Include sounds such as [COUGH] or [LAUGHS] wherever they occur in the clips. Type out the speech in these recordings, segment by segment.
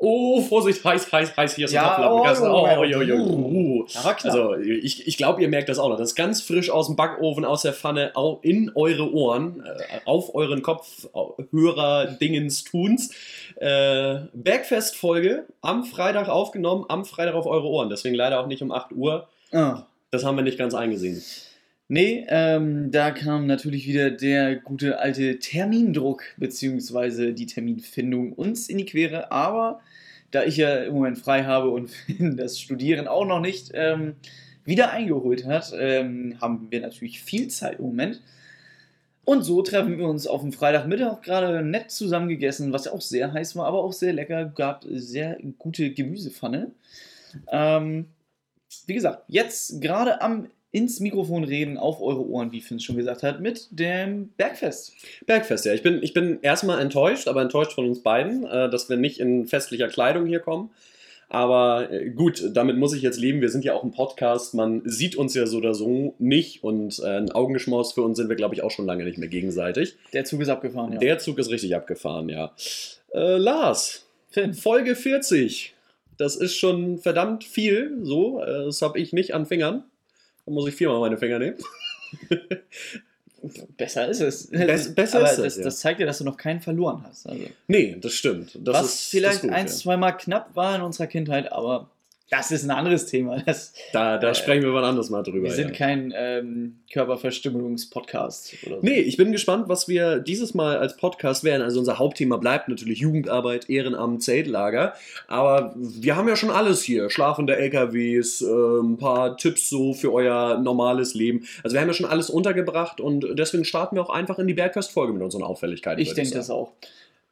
Oh, Vorsicht, heiß, heiß, heiß, hier ist Ja, ein Topflappen. oh, Oh, oh, oh. klar. Also, ich, ich glaube, ihr merkt das auch noch. Das ist ganz frisch aus dem Backofen, aus der Pfanne, in eure Ohren, äh, auf euren Kopf, Hörer, Dingens, Tuns. Äh, Bergfest-Folge am Freitag aufgenommen, am Freitag auf eure Ohren. Deswegen leider auch nicht um 8 Uhr. Ah. Das haben wir nicht ganz eingesehen. Nee, ähm, da kam natürlich wieder der gute alte Termindruck beziehungsweise die Terminfindung uns in die Quere. Aber da ich ja im Moment frei habe und [LAUGHS] das Studieren auch noch nicht ähm, wieder eingeholt hat, ähm, haben wir natürlich viel Zeit im Moment. Und so treffen wir uns auf dem Freitagmittag gerade nett zusammen gegessen, was ja auch sehr heiß war, aber auch sehr lecker. Gab sehr gute Gemüsepfanne. Ähm, wie gesagt, jetzt gerade am ins Mikrofon reden, auf eure Ohren, wie Finn schon gesagt hat, mit dem Bergfest. Bergfest, ja. Ich bin, ich bin erstmal enttäuscht, aber enttäuscht von uns beiden, äh, dass wir nicht in festlicher Kleidung hier kommen. Aber äh, gut, damit muss ich jetzt leben. Wir sind ja auch ein Podcast. Man sieht uns ja so oder so nicht. Und äh, ein Augengeschmaus für uns sind wir, glaube ich, auch schon lange nicht mehr gegenseitig. Der Zug ist abgefahren, ja. Der Zug ist richtig abgefahren, ja. Äh, Lars, Finn. Folge 40. Das ist schon verdammt viel. So, äh, das habe ich nicht an Fingern. Da muss ich viermal meine Finger nehmen. [LAUGHS] Besser ist es. Bess- besser Aber ist es, das, ja. das zeigt ja, dass du noch keinen verloren hast. Also, Nee, das stimmt. Das was ist, vielleicht das gut, ein, ja. zweimal knapp war in unserer Kindheit, aber das ist ein anderes Thema. Das, Da, da Äh, sprechen wir wann anders mal drüber. wir sind ja. kein ähm, Körperverstümmelungs-Podcast so. Nee, ich bin gespannt, was wir dieses Mal als Podcast werden. Also unser Hauptthema bleibt natürlich Jugendarbeit, Ehrenamt, Zeltlager. Aber wir haben ja schon alles hier. Schlafende LKWs, äh, ein paar Tipps so für euer normales Leben. Also wir haben ja schon alles untergebracht und deswegen starten wir auch einfach in die Bergfest-Folge mit unseren Auffälligkeiten. Ich denke das auch.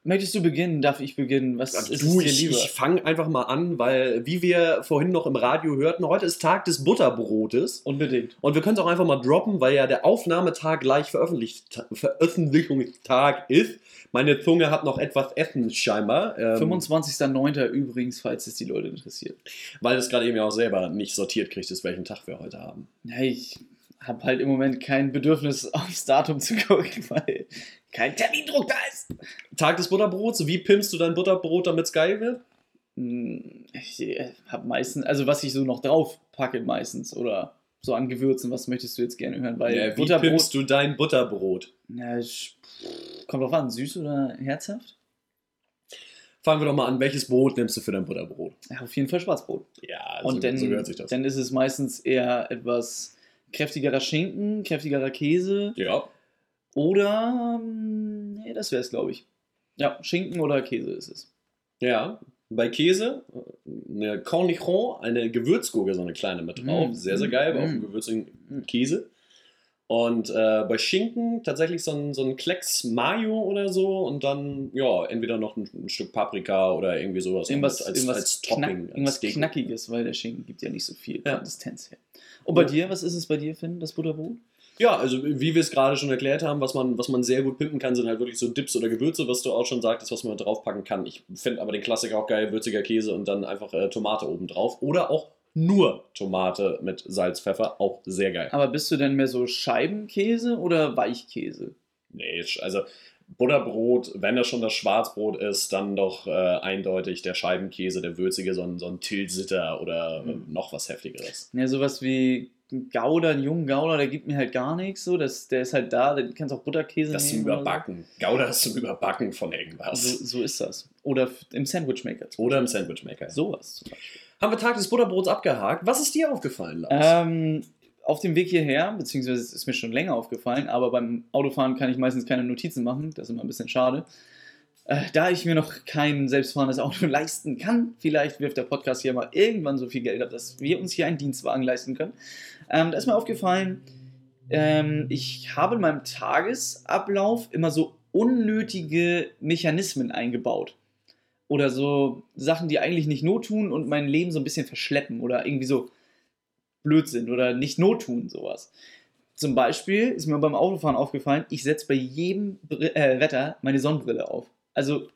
Möchtest du beginnen? Darf ich beginnen? Was Also ist du, es dir ich, lieber? ich fange einfach mal an, weil, wie wir vorhin noch im Radio hörten, heute ist Tag des Butterbrotes. Unbedingt. Und wir können es auch einfach mal droppen, weil ja der Aufnahmetag gleich veröffentlicht, Veröffentlichungstag ist. Meine Zunge hat noch etwas Essen scheinbar. Ähm, 25.09. übrigens, falls es die Leute interessiert. Weil es gerade eben ja auch selber nicht sortiert kriegt, ist, welchen Tag wir heute haben. Ich habe halt im Moment kein Bedürfnis, [LAUGHS] aufs Datum zu gucken, weil kein Termindruck da ist. Tag des Butterbrots, wie pimpst du dein Butterbrot, damit es geil wird? Hm, Ich habe meistens, also was ich so noch drauf packe meistens oder so an Gewürzen, was möchtest du jetzt gerne hören? Weil Ja, wie Butterbrot, pimpst du dein Butterbrot? na, ich, kommt drauf an, süß oder herzhaft? Fangen wir doch mal an, welches Brot nimmst du für dein Butterbrot? Ja, auf jeden Fall Schwarzbrot. Ja, Und so, dann, so gehört sich das. dann ist es meistens eher etwas kräftigerer Schinken, kräftigerer Käse ja, oder, ähm, nee, das wäre es, glaube ich. Ja, Schinken oder Käse ist es. ja. Bei Käse eine Cornichon, eine Gewürzgurke, so eine kleine mit drauf. Mm, Sehr, sehr mm, geil, auf mm. einem gewürzigen Mm. Käse. Und äh, bei Schinken tatsächlich so ein, so ein Klecks Mayo oder so und dann, ja, entweder noch ein, ein Stück Paprika oder irgendwie sowas Irgendwas, als, irgendwas, als knack, Topping. als irgendwas Deko. Knackiges, weil der Schinken gibt ja nicht so viel Ja. Konsistenz her. Und bei dir, was ist es bei dir, Finn, das Butterbrot? Ja, also wie wir es gerade schon erklärt haben, was man, was man sehr gut pimpen kann, sind halt wirklich so Dips oder Gewürze, was du auch schon sagtest, was man draufpacken kann. Ich finde aber den Klassiker auch geil, würziger Käse und dann einfach äh, Tomate oben drauf. Oder auch nur Tomate mit Salz, Pfeffer, auch sehr geil. Aber bist du denn mehr so Scheibenkäse oder Weichkäse? Nee, also Butterbrot, wenn das schon das Schwarzbrot ist, dann doch äh, eindeutig der Scheibenkäse, der würzige, so ein, so ein Tilsiter oder Mhm. noch was heftigeres. Ja, sowas wie ein Gouda, einen jungen Gouda, der gibt mir halt gar nichts. So. Das, der ist halt da, den kannst du auch Butterkäse Das zum Überbacken. Gouda ist zum Überbacken von So. irgendwas. So, so ist das. Oder im Sandwichmaker. Oder im Sandwichmaker. Sowas zum Beispiel. Haben wir Tag des Butterbrots abgehakt. Was ist dir aufgefallen, Lars? Ähm, auf dem Weg hierher, beziehungsweise es ist mir schon länger aufgefallen, aber beim Autofahren kann ich meistens keine Notizen machen. Das ist immer ein bisschen schade. Äh, da ich mir noch kein selbstfahrendes Auto [LAUGHS] leisten kann, vielleicht wirft der Podcast hier mal irgendwann so viel Geld ab, dass wir uns hier einen Dienstwagen leisten können. Ähm, da ist mir aufgefallen, ähm, ich habe in meinem Tagesablauf immer so unnötige Mechanismen eingebaut. Oder so Sachen, die eigentlich nicht not tun und mein Leben so ein bisschen verschleppen oder irgendwie so blöd sind oder nicht not tun, sowas. Zum Beispiel ist mir beim Autofahren aufgefallen, ich setze bei jedem Br äh, Wetter meine Sonnenbrille auf. Also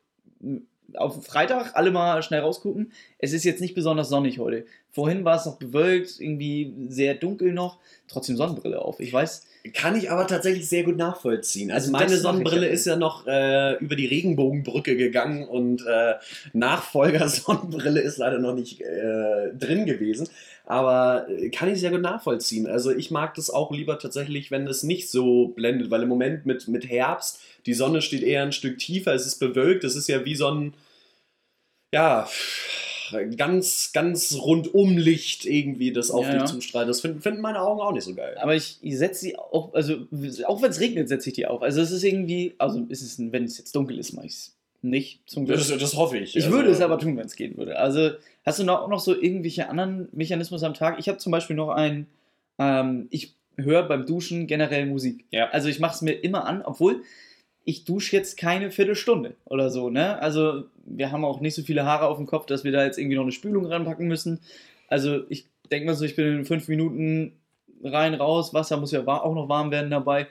auf Freitag alle mal schnell rausgucken. Es ist jetzt nicht besonders sonnig heute. Vorhin war es noch bewölkt, irgendwie sehr dunkel noch, trotzdem Sonnenbrille auf. Ich weiß. Kann ich aber tatsächlich sehr gut nachvollziehen. Also, meine Sonnenbrille ist ja noch äh, über die Regenbogenbrücke gegangen und äh, Nachfolger [LAUGHS] Sonnenbrille ist leider noch nicht äh, drin gewesen. Aber äh, kann ich sehr gut nachvollziehen. Also ich mag das auch lieber tatsächlich, wenn es nicht so blendet, weil im Moment mit, mit Herbst, die Sonne steht eher ein Stück tiefer, es ist bewölkt, es ist ja wie so ein, ja, ganz, ganz rundum Licht irgendwie, das auf Ja, dich ja. zustrahlt. Das finden, finden meine Augen auch nicht so geil. Aber ich, ich setze sie auch, also auch wenn es regnet, setze ich die auf. Also es ist irgendwie, also ist es, wenn es jetzt dunkel ist, mache ich es nicht. Zum Glück. Das, das hoffe ich. Ich Also- würde es aber tun, wenn es gehen würde. Also, hast du noch, noch so irgendwelche anderen Mechanismen am Tag? Ich habe zum Beispiel noch einen, ähm, ich höre beim Duschen generell Musik. Ja. Also ich mache es mir immer an, obwohl ich dusche jetzt keine Viertelstunde oder so, ne? Also wir haben auch nicht so viele Haare auf dem Kopf, dass wir da jetzt irgendwie noch eine Spülung ranpacken müssen. Also ich denke mal so, ich bin in fünf Minuten rein, raus, Wasser muss ja auch noch warm werden dabei.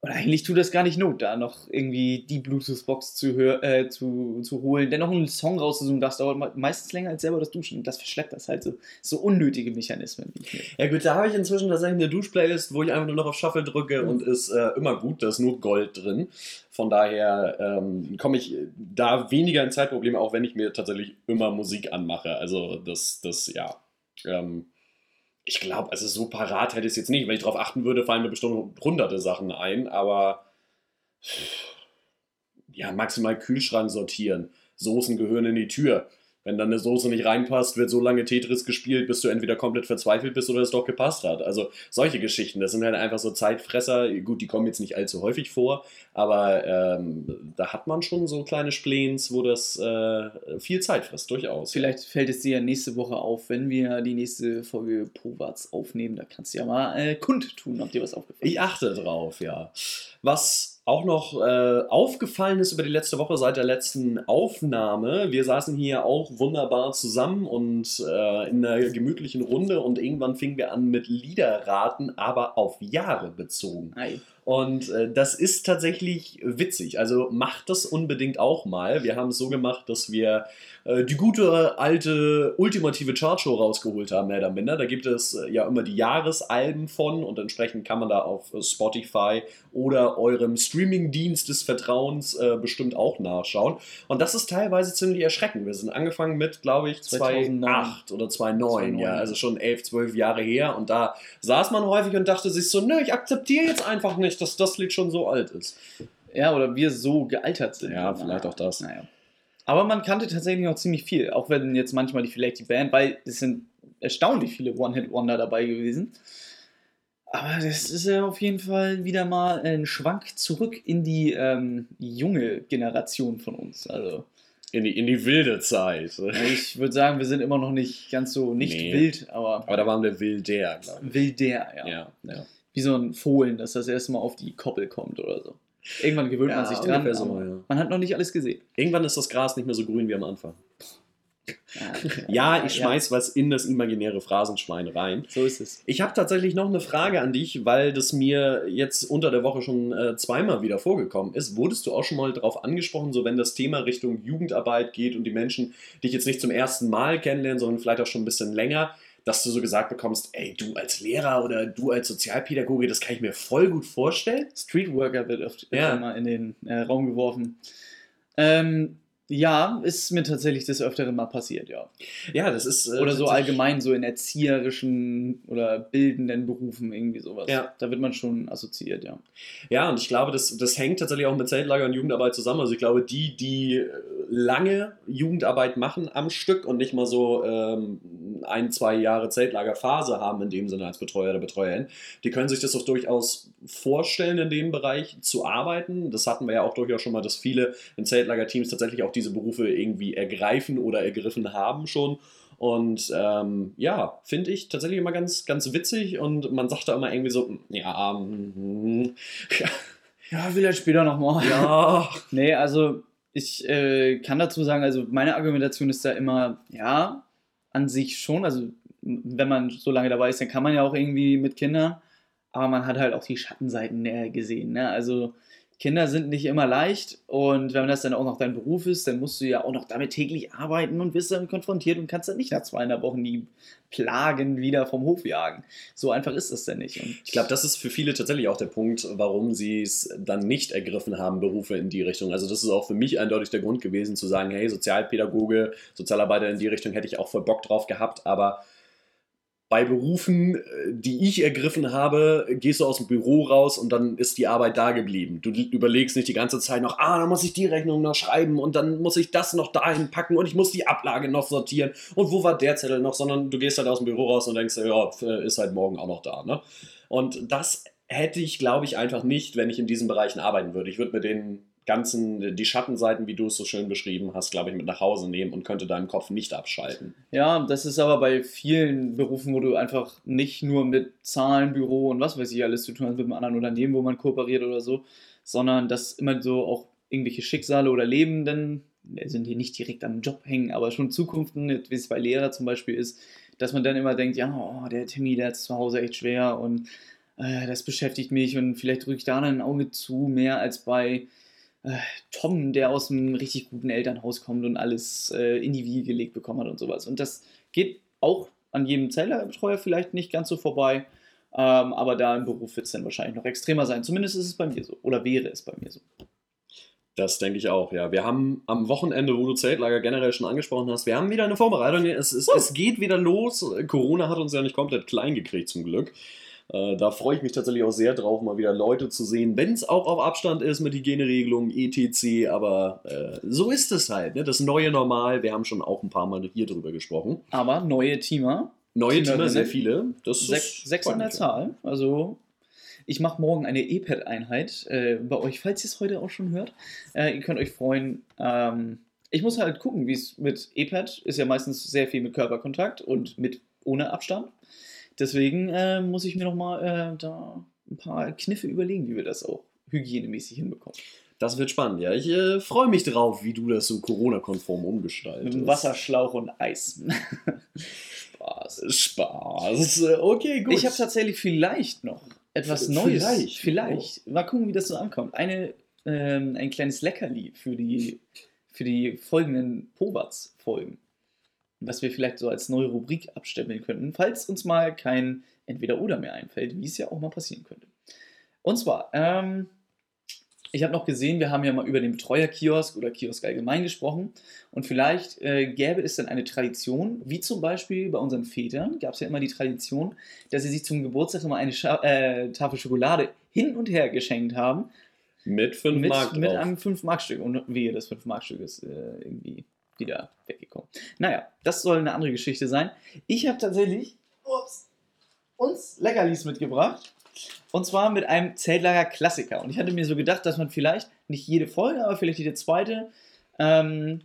Und eigentlich tut das gar nicht Not, da noch irgendwie die Bluetooth-Box zu, äh, zu, zu holen. Dennoch einen Song rauszusuchen, das dauert me- meistens länger als selber das Duschen. Und das verschleppt das halt so. So unnötige Mechanismen. Ja gut, da habe ich inzwischen tatsächlich eine Duschplaylist, wo ich einfach nur noch auf Shuffle drücke Mhm. und ist äh, immer gut, da ist nur Gold drin. Von daher ähm, komme ich da weniger in Zeitprobleme, auch wenn ich mir tatsächlich immer Musik anmache. Also das, das ja. Ähm, ich glaube, also so parat hätte ich es jetzt nicht. Wenn ich darauf achten würde, fallen mir bestimmt hunderte Sachen ein, aber ja, maximal Kühlschrank sortieren. Soßen gehören in die Tür. Wenn dann eine Soße nicht reinpasst, wird so lange Tetris gespielt, bis du entweder komplett verzweifelt bist oder es doch gepasst hat. Also solche Geschichten, das sind halt einfach so Zeitfresser. Gut, die kommen jetzt nicht allzu häufig vor, aber ähm, da hat man schon so kleine Spleens, wo das äh, viel Zeit frisst, durchaus. Vielleicht fällt es dir ja nächste Woche auf, wenn wir die nächste Folge Powatz aufnehmen. Da kannst du ja mal äh, kundtun, ob dir was aufgefallen Ich achte drauf, ja. Was auch noch äh, aufgefallen ist über die letzte Woche seit der letzten Aufnahme, wir saßen hier auch wunderbar zusammen und äh, in einer gemütlichen Runde und irgendwann fingen wir an mit Liederraten, aber auf Jahre bezogen. Hi. Und äh, das ist tatsächlich witzig. Also macht das unbedingt auch mal. Wir haben es so gemacht, dass wir äh, die gute alte ultimative Chartshow rausgeholt haben, mehr oder minder. Da gibt es äh, ja immer die Jahresalben von und entsprechend kann man da auf äh, Spotify oder eurem Streamingdienst des Vertrauens äh, bestimmt auch nachschauen. Und das ist teilweise ziemlich erschreckend. Wir sind angefangen mit, glaube ich, 2009. 2008 oder 2009, 2009, ja, also schon 11, 12 Jahre her. Und da saß man häufig und dachte sich so, nö, ich akzeptiere jetzt einfach nicht, dass das Lied schon so alt ist. Ja, oder wir so gealtert sind. Ja, vielleicht auch das. Naja. Aber man kannte tatsächlich noch ziemlich viel, auch wenn jetzt manchmal die vielleicht die Band, weil es sind erstaunlich viele One-Hit-Wonder dabei gewesen. Aber das ist ja auf jeden Fall wieder mal ein Schwank zurück in die ähm, junge Generation von uns. Also In die, in die wilde Zeit. ich würde sagen, wir sind immer noch nicht ganz so nicht Nee. wild, aber, Aber da waren wir wilder, glaube wilder, ich. ja. Ja, ja. Wie so ein Fohlen, das das erste Mal auf die Koppel kommt oder so. Irgendwann gewöhnt Ja, man sich dran, so, ja. man hat noch nicht alles gesehen. Irgendwann ist das Gras nicht mehr so grün wie am Anfang. Ja, [LAUGHS] Ja, ich schmeiß was in das imaginäre Phrasenschwein rein. So ist es. Ich habe tatsächlich noch eine Frage an dich, weil das mir jetzt unter der Woche schon äh, zweimal wieder vorgekommen ist. Wurdest du auch schon mal darauf angesprochen, so wenn das Thema Richtung Jugendarbeit geht und die Menschen dich jetzt nicht zum ersten Mal kennenlernen, sondern vielleicht auch schon ein bisschen länger, dass du so gesagt bekommst, ey, du als Lehrer oder du als Sozialpädagoge, das kann ich mir voll gut vorstellen. Streetworker wird oft Ja. immer in den äh, Raum geworfen. Ähm, ja, ist mir tatsächlich des Öfteren mal passiert, ja. Ja, das ist. äh, Oder so allgemein so in erzieherischen oder bildenden Berufen irgendwie sowas. Ja. Da wird man schon assoziiert, ja. Ja, und ich glaube, das, das hängt tatsächlich auch mit Zeltlager und Jugendarbeit zusammen. Also ich glaube, die, die äh, lange Jugendarbeit machen am Stück und nicht mal so ähm, ein, zwei Jahre Zeltlagerphase haben in dem Sinne als Betreuer oder Betreuerin, die können sich das auch durchaus vorstellen, in dem Bereich zu arbeiten. Das hatten wir ja auch durchaus schon mal, dass viele in Zeltlagerteams tatsächlich auch diese Berufe irgendwie ergreifen oder ergriffen haben schon. Und ähm, ja, finde ich tatsächlich immer ganz, ganz witzig und man sagt da immer irgendwie so, ja, mm, [LAUGHS] Ja, vielleicht später nochmal. ja, [LAUGHS] Nee, also ich äh, kann dazu sagen, also meine Argumentation ist da immer, ja, an sich schon. Also wenn man so lange dabei ist, dann kann man ja auch irgendwie mit Kindern, aber man hat halt auch die Schattenseiten äh, gesehen. Ne? Also Kinder sind nicht immer leicht und wenn das dann auch noch dein Beruf ist, dann musst du ja auch noch damit täglich arbeiten und wirst damit konfrontiert und kannst dann nicht nach zweieinhalb Wochen die Plagen wieder vom Hof jagen. So einfach ist das denn nicht. Und ich glaube, das ist für viele tatsächlich auch der Punkt, warum sie es dann nicht ergriffen haben, Berufe in die Richtung. Also das ist auch für mich eindeutig der Grund gewesen, zu sagen, hey, Sozialpädagoge, Sozialarbeiter in die Richtung hätte ich auch voll Bock drauf gehabt, aber bei Berufen, äh, die ich ergriffen habe, gehst du aus dem Büro raus und dann ist die Arbeit da geblieben. Du überlegst nicht die ganze Zeit noch, ah, dann muss ich die Rechnung noch schreiben und dann muss ich das noch dahin packen und ich muss die Ablage noch sortieren und wo war der Zettel noch, sondern du gehst halt aus dem Büro raus und denkst, ja, ist halt morgen auch noch da. Ne? Und das hätte ich, glaube ich, einfach nicht, wenn ich in diesen Bereichen arbeiten würde. Ich würde mir den ganzen, die Schattenseiten, wie du es so schön beschrieben hast, glaube ich, mit nach Hause nehmen und könnte deinen Kopf nicht abschalten. Ja, das ist aber bei vielen Berufen, wo du einfach nicht nur mit Zahlen, Büro und was weiß ich alles zu tun hast, mit einem anderen Unternehmen, wo man kooperiert oder so, sondern dass immer so auch irgendwelche Schicksale oder Lebenden sind die nicht direkt am Job hängen, aber schon Zukunften, wie es bei Lehrer zum Beispiel ist, dass man dann immer denkt, ja, oh, der Timmy, der hat es zu Hause echt schwer und äh, das beschäftigt mich und vielleicht drücke ich da ein Auge zu, mehr als bei Tom, der aus einem richtig guten Elternhaus kommt und alles äh, in die Wiege gelegt bekommen hat und sowas. Und das geht auch an jedem Zellerbetreuer vielleicht nicht ganz so vorbei. Ähm, aber da im Beruf wird es dann wahrscheinlich noch extremer sein. Zumindest ist es bei mir so. Oder wäre es bei mir so. Das denke ich auch, ja. Wir haben am Wochenende, wo du Zeltlager generell schon angesprochen hast, wir haben wieder eine Vorbereitung. Es, es, es geht wieder los. Corona hat uns ja nicht komplett klein gekriegt, zum Glück. Äh, da freue ich mich tatsächlich auch sehr drauf, mal wieder Leute zu sehen, wenn es auch auf Abstand ist mit Hygieneregelungen, etc. Aber äh, so ist es halt, ne? das neue Normal. Wir haben schon auch ein paar Mal hier drüber gesprochen. Aber neue Teamer. Neue Teamer, sehr viele. Das sechs, sechs an der Zahl. Also ich mache morgen eine E-Pad-Einheit äh, bei euch, falls ihr es heute auch schon hört. Äh, ihr könnt euch freuen. Ähm, ich muss halt gucken, wie es mit E-Pad ist ja meistens sehr viel mit Körperkontakt und mit ohne Abstand. Deswegen äh, muss ich mir noch mal äh, da ein paar Kniffe überlegen, wie wir das auch hygienemäßig hinbekommen. Das wird spannend, ja. Ich äh, freue mich drauf, wie du das so Corona-konform umgestaltest. Mit Wasserschlauch und Eis. [LAUGHS] Spaß. Spaß. Okay, gut. Ich habe tatsächlich vielleicht noch etwas Neues. Vielleicht. Vielleicht. Oh. Mal gucken, wie das so ankommt. Eine, ähm, ein kleines Leckerli für die, für die folgenden Pobats-Folgen was wir vielleicht so als neue Rubrik abstempeln könnten, falls uns mal kein Entweder-Oder mehr einfällt, wie es ja auch mal passieren könnte. Und zwar, ähm, ich habe noch gesehen, wir haben ja mal über den Betreuerkiosk oder Kiosk allgemein gesprochen. Und vielleicht äh, gäbe es dann eine Tradition, wie zum Beispiel bei unseren Vätern gab es ja immer die Tradition, dass sie sich zum Geburtstag immer eine Scha äh, Tafel Schokolade hin und her geschenkt haben. Mit 5 Mark. Mit einem 5-Mark-Stück. Und wehe, das 5-Mark-Stück ist äh, irgendwie wieder weggekommen. Naja, das soll eine andere Geschichte sein. Ich habe tatsächlich ups, uns Leckerlis mitgebracht. Und zwar mit einem Zeltlager-Klassiker. Und ich hatte mir so gedacht, dass man vielleicht, nicht jede Folge, aber vielleicht jede zweite, ähm,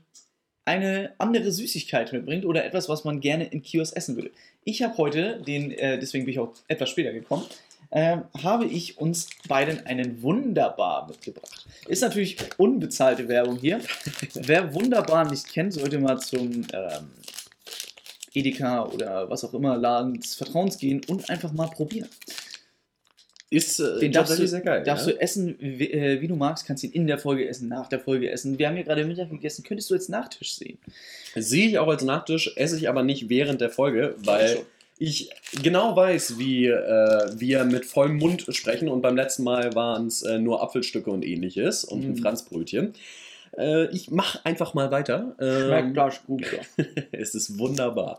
eine andere Süßigkeit mitbringt oder etwas, was man gerne in Kiosk essen würde. Ich habe heute, den, äh, deswegen bin ich auch etwas später gekommen, äh, habe ich uns beiden einen Wunderbar mitgebracht. Ist natürlich unbezahlte Werbung hier. [LAUGHS] Wer Wunderbar nicht kennt, sollte mal zum ähm, Edeka oder was auch immer Laden des Vertrauens gehen und einfach mal probieren. Ist äh, Den darfst du, sehr geil. Darfst ja? du essen, wie, äh, wie, du magst, kannst ihn in der Folge essen, nach der Folge essen. Wir haben hier gerade Mittag gegessen, könntest du als Nachtisch sehen. Sehe ich auch als Nachtisch, esse ich aber nicht während der Folge, weil ich genau weiß, wie äh, wir mit vollem Mund sprechen und beim letzten Mal waren es äh, nur Apfelstücke und ähnliches und mm. ein mhm. Franzbrötchen. Äh, ich mache einfach mal weiter. Schmeckt ähm, das gut. [LAUGHS] es ist wunderbar.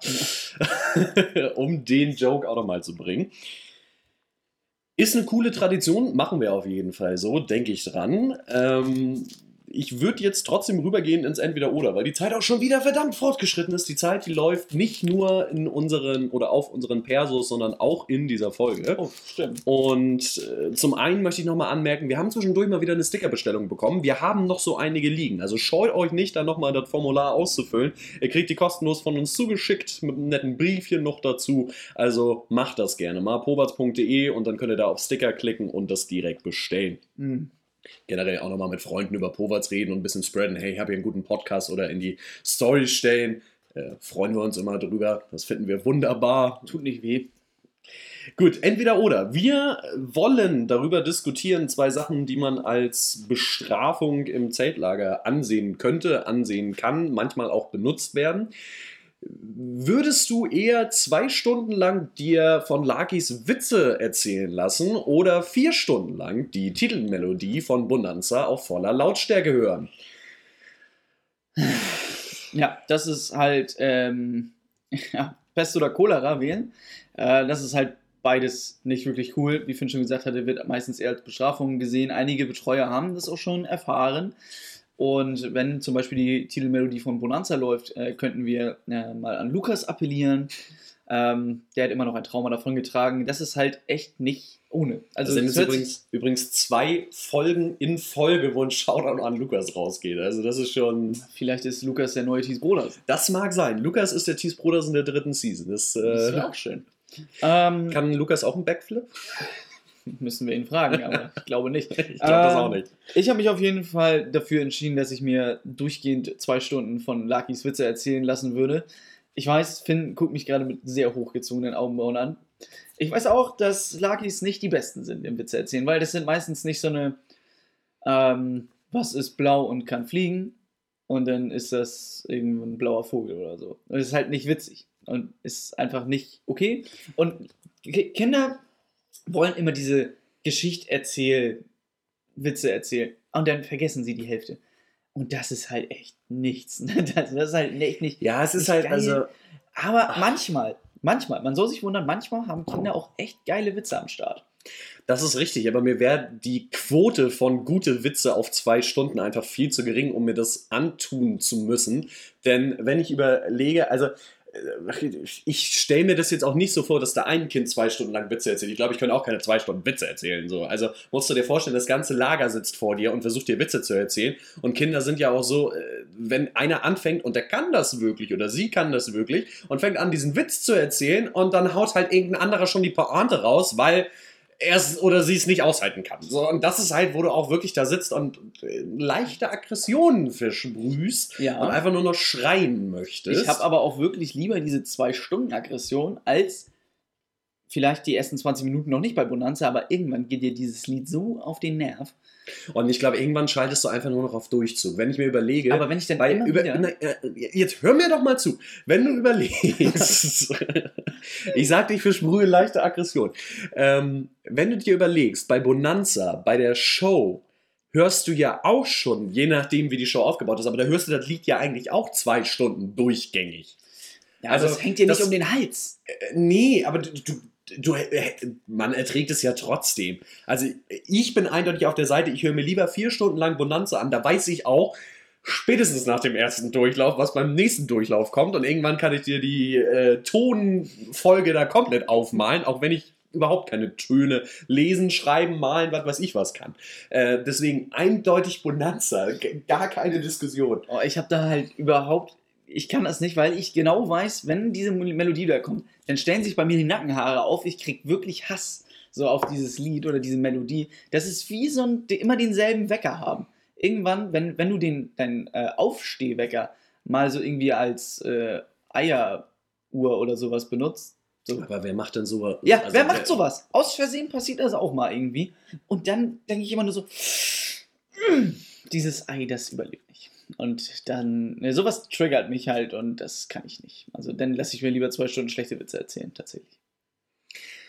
[LAUGHS] um den Joke auch nochmal zu bringen. Ist eine coole Tradition, machen wir auf jeden Fall so, denke ich dran. Ähm, ich würde jetzt trotzdem rübergehen ins Entweder-Oder, weil die Zeit auch schon wieder verdammt fortgeschritten ist. Die Zeit, die läuft nicht nur in unseren oder auf unseren Persos, sondern auch in dieser Folge. Oh, stimmt. Und äh, zum einen möchte ich nochmal anmerken, wir haben zwischendurch mal wieder eine Stickerbestellung bekommen. Wir haben noch so einige liegen. Also scheut euch nicht, da nochmal das Formular auszufüllen. Ihr kriegt die kostenlos von uns zugeschickt mit einem netten Briefchen noch dazu. Also macht das gerne mal. poberts.de und dann könnt ihr da auf Sticker klicken und das direkt bestellen. Mhm generell auch nochmal mit Freunden über Poverts reden und ein bisschen spreaden. Hey, ich habe hier einen guten Podcast oder in die Story stellen. Äh, freuen wir uns immer drüber. Das finden wir wunderbar. Tut nicht weh. Gut, entweder oder. Wir wollen darüber diskutieren, zwei Sachen, die man als Bestrafung im Zeltlager ansehen könnte, ansehen kann, manchmal auch benutzt werden. Würdest du eher zwei Stunden lang dir von Lakis Witze erzählen lassen oder vier Stunden lang die Titelmelodie von Bonanza auf voller Lautstärke hören? Ja, das ist halt ähm, [LAUGHS] ja, Pest oder Cholera wählen. Äh, das ist halt beides nicht wirklich cool. Wie Finn schon gesagt hatte, wird meistens eher als Bestrafung gesehen. Einige Betreuer haben das auch schon erfahren. Und wenn zum Beispiel die Titelmelodie von Bonanza läuft, äh, könnten wir äh, mal an Lukas appellieren. Ähm, der hat immer noch ein Trauma davon getragen. Das ist halt echt nicht ohne. Also, also sind übrigens, übrigens zwei Folgen in Folge, wo ein Shoutout an Lukas rausgeht. Also das ist schon. Vielleicht ist Lukas der neue Thies Brothers. Das mag sein. Lukas ist der Thies Brothers in der dritten Season. Das, äh, das wäre auch [LAUGHS] schön. Ähm, Kann Lukas auch einen Backflip? [LAUGHS] Müssen wir ihn fragen, aber ich glaube nicht. [LAUGHS] ich glaube das auch nicht. Ähm, ich habe mich auf jeden Fall dafür entschieden, dass ich mir durchgehend zwei Stunden von Lakis Witze erzählen lassen würde. Ich weiß, Finn guckt mich gerade mit sehr hochgezogenen Augenbrauen an. Ich weiß auch, dass Lakis nicht die besten sind im Witze erzählen, weil das sind meistens nicht so eine, ähm, was ist blau und kann fliegen und dann ist das irgendein blauer Vogel oder so. Das ist halt nicht witzig und ist einfach nicht okay. Und Kinder wollen immer diese Geschichte erzählen, Witze erzählen und dann vergessen sie die Hälfte. Und das ist halt echt nichts. [LAUGHS] Das, das ist halt echt nicht. Ja, es ist halt, geil. also. Aber ach. manchmal, manchmal, man soll sich wundern, manchmal haben Kinder auch echt geile Witze am Start. Das ist richtig, aber mir wäre die Quote von gute Witze auf zwei Stunden einfach viel zu gering, um mir das antun zu müssen. Denn wenn ich überlege, also ich stelle mir das jetzt auch nicht so vor, dass da ein Kind zwei Stunden lang Witze erzählt. Ich glaube, ich könnte auch keine zwei Stunden Witze erzählen. So. Also musst du dir vorstellen, das ganze Lager sitzt vor dir und versucht dir Witze zu erzählen. Und Kinder sind ja auch so, äh, wenn einer anfängt und der kann das wirklich oder sie kann das wirklich und fängt an, diesen Witz zu erzählen und dann haut halt irgendein anderer schon die Pointe raus, weil er es oder sie es nicht aushalten kann. So, und das ist halt, wo du auch wirklich da sitzt und äh, leichte Aggressionen versprühst ja. und einfach nur noch schreien möchtest. Ich habe aber auch wirklich lieber diese zwei Stunden Aggression als vielleicht die ersten 20 Minuten noch nicht bei Bonanza, aber irgendwann geht dir dieses Lied so auf den Nerv. Und ich glaube, irgendwann schaltest du einfach nur noch auf Durchzug. Wenn ich mir überlege. Aber wenn ich dann immer über, na, äh, jetzt hör mir doch mal zu. Wenn du überlegst, [LAUGHS] ich sagte, ich versprühe leichte Aggression. Ähm, wenn du dir überlegst, bei Bonanza, bei der Show, hörst du ja auch schon, je nachdem, wie die Show aufgebaut ist, aber da hörst du das Lied ja eigentlich auch zwei Stunden durchgängig. Ja, also das hängt dir nicht das, um den Hals. Äh, nee, aber du, du, du, man erträgt es ja trotzdem. Also ich bin eindeutig auf der Seite, ich höre mir lieber vier Stunden lang Bonanza an, da weiß ich auch, spätestens nach dem ersten Durchlauf, was beim nächsten Durchlauf kommt und irgendwann kann ich dir die äh, Tonfolge da komplett aufmalen, auch wenn ich überhaupt keine Töne lesen, schreiben, malen, was weiß ich was kann. Äh, deswegen eindeutig Bonanza, gar keine Diskussion. Oh, ich habe da halt überhaupt ich kann das nicht, weil ich genau weiß, wenn diese Melodie da kommt, dann stellen sich bei mir die Nackenhaare auf. Ich krieg wirklich Hass so auf dieses Lied oder diese Melodie. Das ist wie so ein, immer denselben Wecker haben. Irgendwann, wenn, wenn du den, deinen äh, Aufstehwecker mal so irgendwie als äh, Eieruhr oder sowas benutzt. So. Aber wer macht denn sowas? Ja, also, wer macht sowas? Aus Versehen passiert das auch mal irgendwie. Und dann denke ich immer nur so, dieses Ei, das überlebt nicht. Und dann, ne, sowas triggert mich halt und das kann ich nicht. Also dann lasse ich mir lieber zwei Stunden schlechte Witze erzählen, tatsächlich.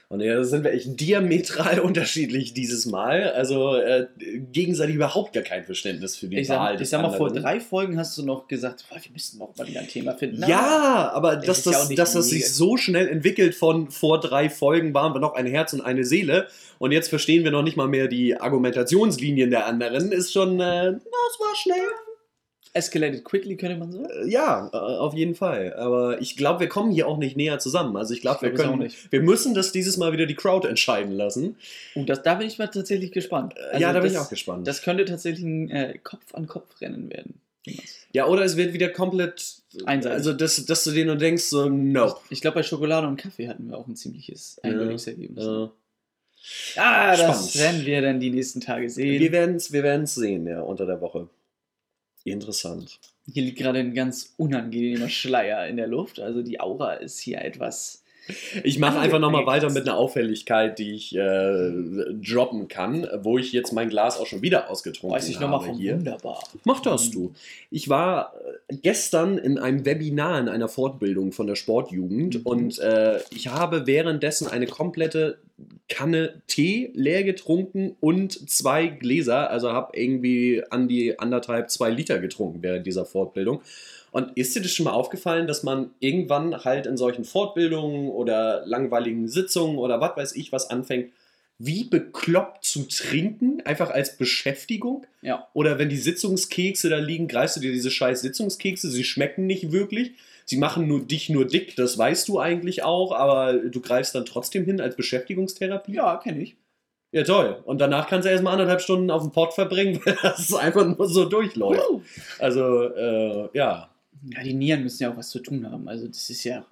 Und ja, da sind wir echt diametral [LAUGHS] unterschiedlich dieses Mal. Also äh, gegenseitig überhaupt gar kein Verständnis für die ich Wahl. Sag, ich sag mal, vor drei Folgen hast du noch gesagt, wir müssen noch mal wieder ein Thema finden. Na, ja, aber dass das, dass das sich so schnell entwickelt von vor drei Folgen waren wir noch ein Herz und eine Seele und jetzt verstehen wir noch nicht mal mehr die Argumentationslinien der anderen, ist schon, äh, das war schnell. Escalated quickly, könnte man sagen? Äh, ja, äh, auf jeden Fall. Aber ich glaube, wir kommen hier auch nicht näher zusammen. Also ich glaube, wir können, nicht. wir müssen das dieses Mal wieder die Crowd entscheiden lassen. Und das, da bin ich mal tatsächlich gespannt. Also ja, da bin ich auch gespannt. Das könnte tatsächlich ein äh, Kopf-an-Kopf-Rennen werden. Ja, oder es wird wieder komplett einseitig. Also, dass, dass du dir nur denkst, so, no. Ich, ich glaube, bei Schokolade und Kaffee hatten wir auch ein ziemliches eindeutiges ja, Ergebnis. Ja. Ah, das Spannend. werden wir dann die nächsten Tage sehen. Wir werden es wir sehen, ja, unter der Woche. Interessant. Hier liegt gerade ein ganz unangenehmer Schleier in der Luft. Also die Aura ist hier etwas Ich mache einfach nochmal weiter mit einer Auffälligkeit, die ich äh, droppen kann, wo ich jetzt mein Glas auch schon wieder ausgetrunken Weiß ich nochmal habe von hier. wunderbar. Mach das du. Ich war äh, gestern in einem Webinar in einer Fortbildung von der Sportjugend Mhm. und äh, ich habe währenddessen eine komplette Kanne Tee leer getrunken und zwei Gläser, also habe irgendwie an die anderthalb, zwei Liter getrunken während dieser Fortbildung. Und ist dir das schon mal aufgefallen, dass man irgendwann halt in solchen Fortbildungen oder langweiligen Sitzungen oder was weiß ich was anfängt, wie bekloppt zu trinken, einfach als Beschäftigung? Ja. Oder wenn die Sitzungskekse da liegen, greifst du dir diese scheiß Sitzungskekse, sie schmecken nicht wirklich. Sie machen nur dich nur dick, das weißt du eigentlich auch, aber du greifst dann trotzdem hin als Beschäftigungstherapie. Ja, kenne ich. Ja, toll. Und danach kannst du erstmal anderthalb Stunden auf dem Pott verbringen, [LAUGHS] weil das einfach nur so durchläuft. Uh. Also, äh, ja. Ja, die Nieren müssen ja auch was zu tun haben. Also das ist ja.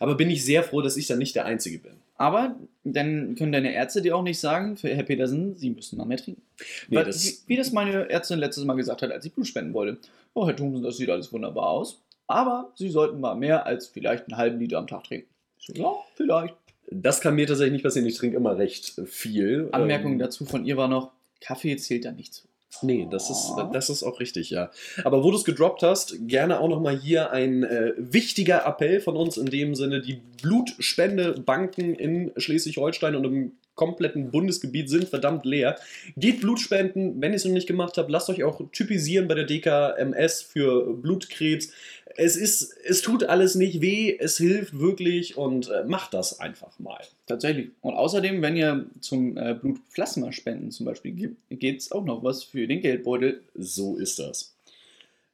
Aber bin ich sehr froh, dass ich dann nicht der Einzige bin. Aber dann können deine Ärzte dir auch nicht sagen, für Herr Petersen, Sie müssen noch mehr trinken. Nee, Weil, das- wie, wie das meine Ärztin letztes Mal gesagt hat, als ich Blut spenden wollte. Oh, Herr Thomsen, das sieht alles wunderbar aus. Aber Sie sollten mal mehr als vielleicht einen halben Liter am Tag trinken. So, ja, vielleicht. Das kann mir tatsächlich nicht passieren. Ich trinke immer recht viel. Anmerkung Ähm, dazu von ihr war noch, Kaffee zählt da nicht zu. Nee, das ist, Oh. das ist auch richtig, ja. Aber wo du es gedroppt hast, gerne auch nochmal hier ein äh, wichtiger Appell von uns in dem Sinne, die Blutspendebanken in Schleswig-Holstein und im kompletten Bundesgebiet sind verdammt leer. Geht Blut spenden, wenn ihr es noch nicht gemacht habt, lasst euch auch typisieren bei der DKMS für Blutkrebs. Es ist, es tut alles nicht weh, es hilft wirklich und äh, macht das einfach mal. Tatsächlich. Und außerdem, wenn ihr zum äh, Blutplasma spenden zum Beispiel geht, geht es auch noch was für den Geldbeutel. So ist das.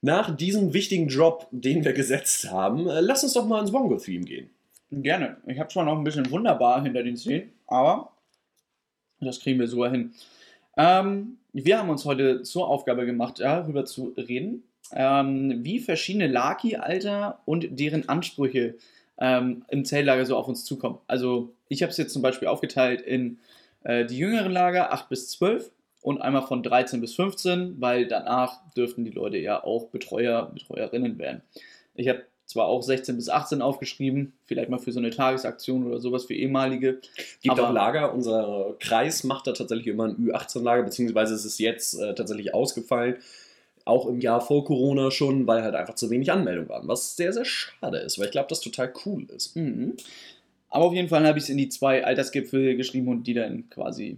Nach diesem wichtigen Job, den wir gesetzt haben, äh, lass uns doch mal ins Bongo-Theme gehen. Gerne. Ich habe zwar noch ein bisschen wunderbar hinter den Zähnen, aber das kriegen wir sogar hin. Ähm, wir haben uns heute zur Aufgabe gemacht, darüber zu reden, ähm, wie verschiedene Laki-Alter und deren Ansprüche ähm, im Zeltlager so auf uns zukommen. Also ich habe es jetzt zum Beispiel aufgeteilt in äh, die jüngeren Lager 8 bis 12 und einmal von 13 bis 15, weil danach dürften die Leute ja auch Betreuer, Betreuerinnen werden. Ich habe zwar auch 16 bis 18 aufgeschrieben, vielleicht mal für so eine Tagesaktion oder sowas für ehemalige. Gibt auch Lager, unser Kreis macht da tatsächlich immer ein Ü18-Lager, beziehungsweise es ist jetzt äh, tatsächlich ausgefallen. Auch im Jahr vor Corona schon, weil halt einfach zu wenig Anmeldungen waren. Was sehr, sehr schade ist, weil ich glaube, das total cool ist. Mhm. Aber auf jeden Fall habe ich es in die zwei Altersgipfel geschrieben und die dann quasi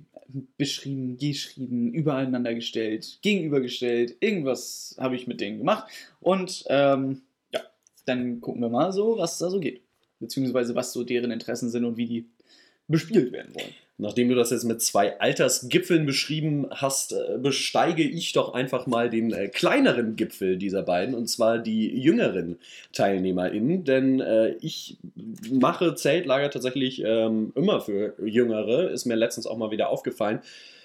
beschrieben, geschrieben, übereinander gestellt, gegenübergestellt. Irgendwas habe ich mit denen gemacht. Und ähm, ja, dann gucken wir mal so, was da so geht. Beziehungsweise was so deren Interessen sind und wie die bespielt werden wollen. Nachdem du das jetzt mit zwei Altersgipfeln beschrieben hast, äh, besteige ich doch einfach mal den äh, kleineren Gipfel dieser beiden, und zwar die jüngeren TeilnehmerInnen. Denn äh, ich mache Zeltlager tatsächlich ähm, immer für Jüngere, ist mir letztens auch mal wieder aufgefallen,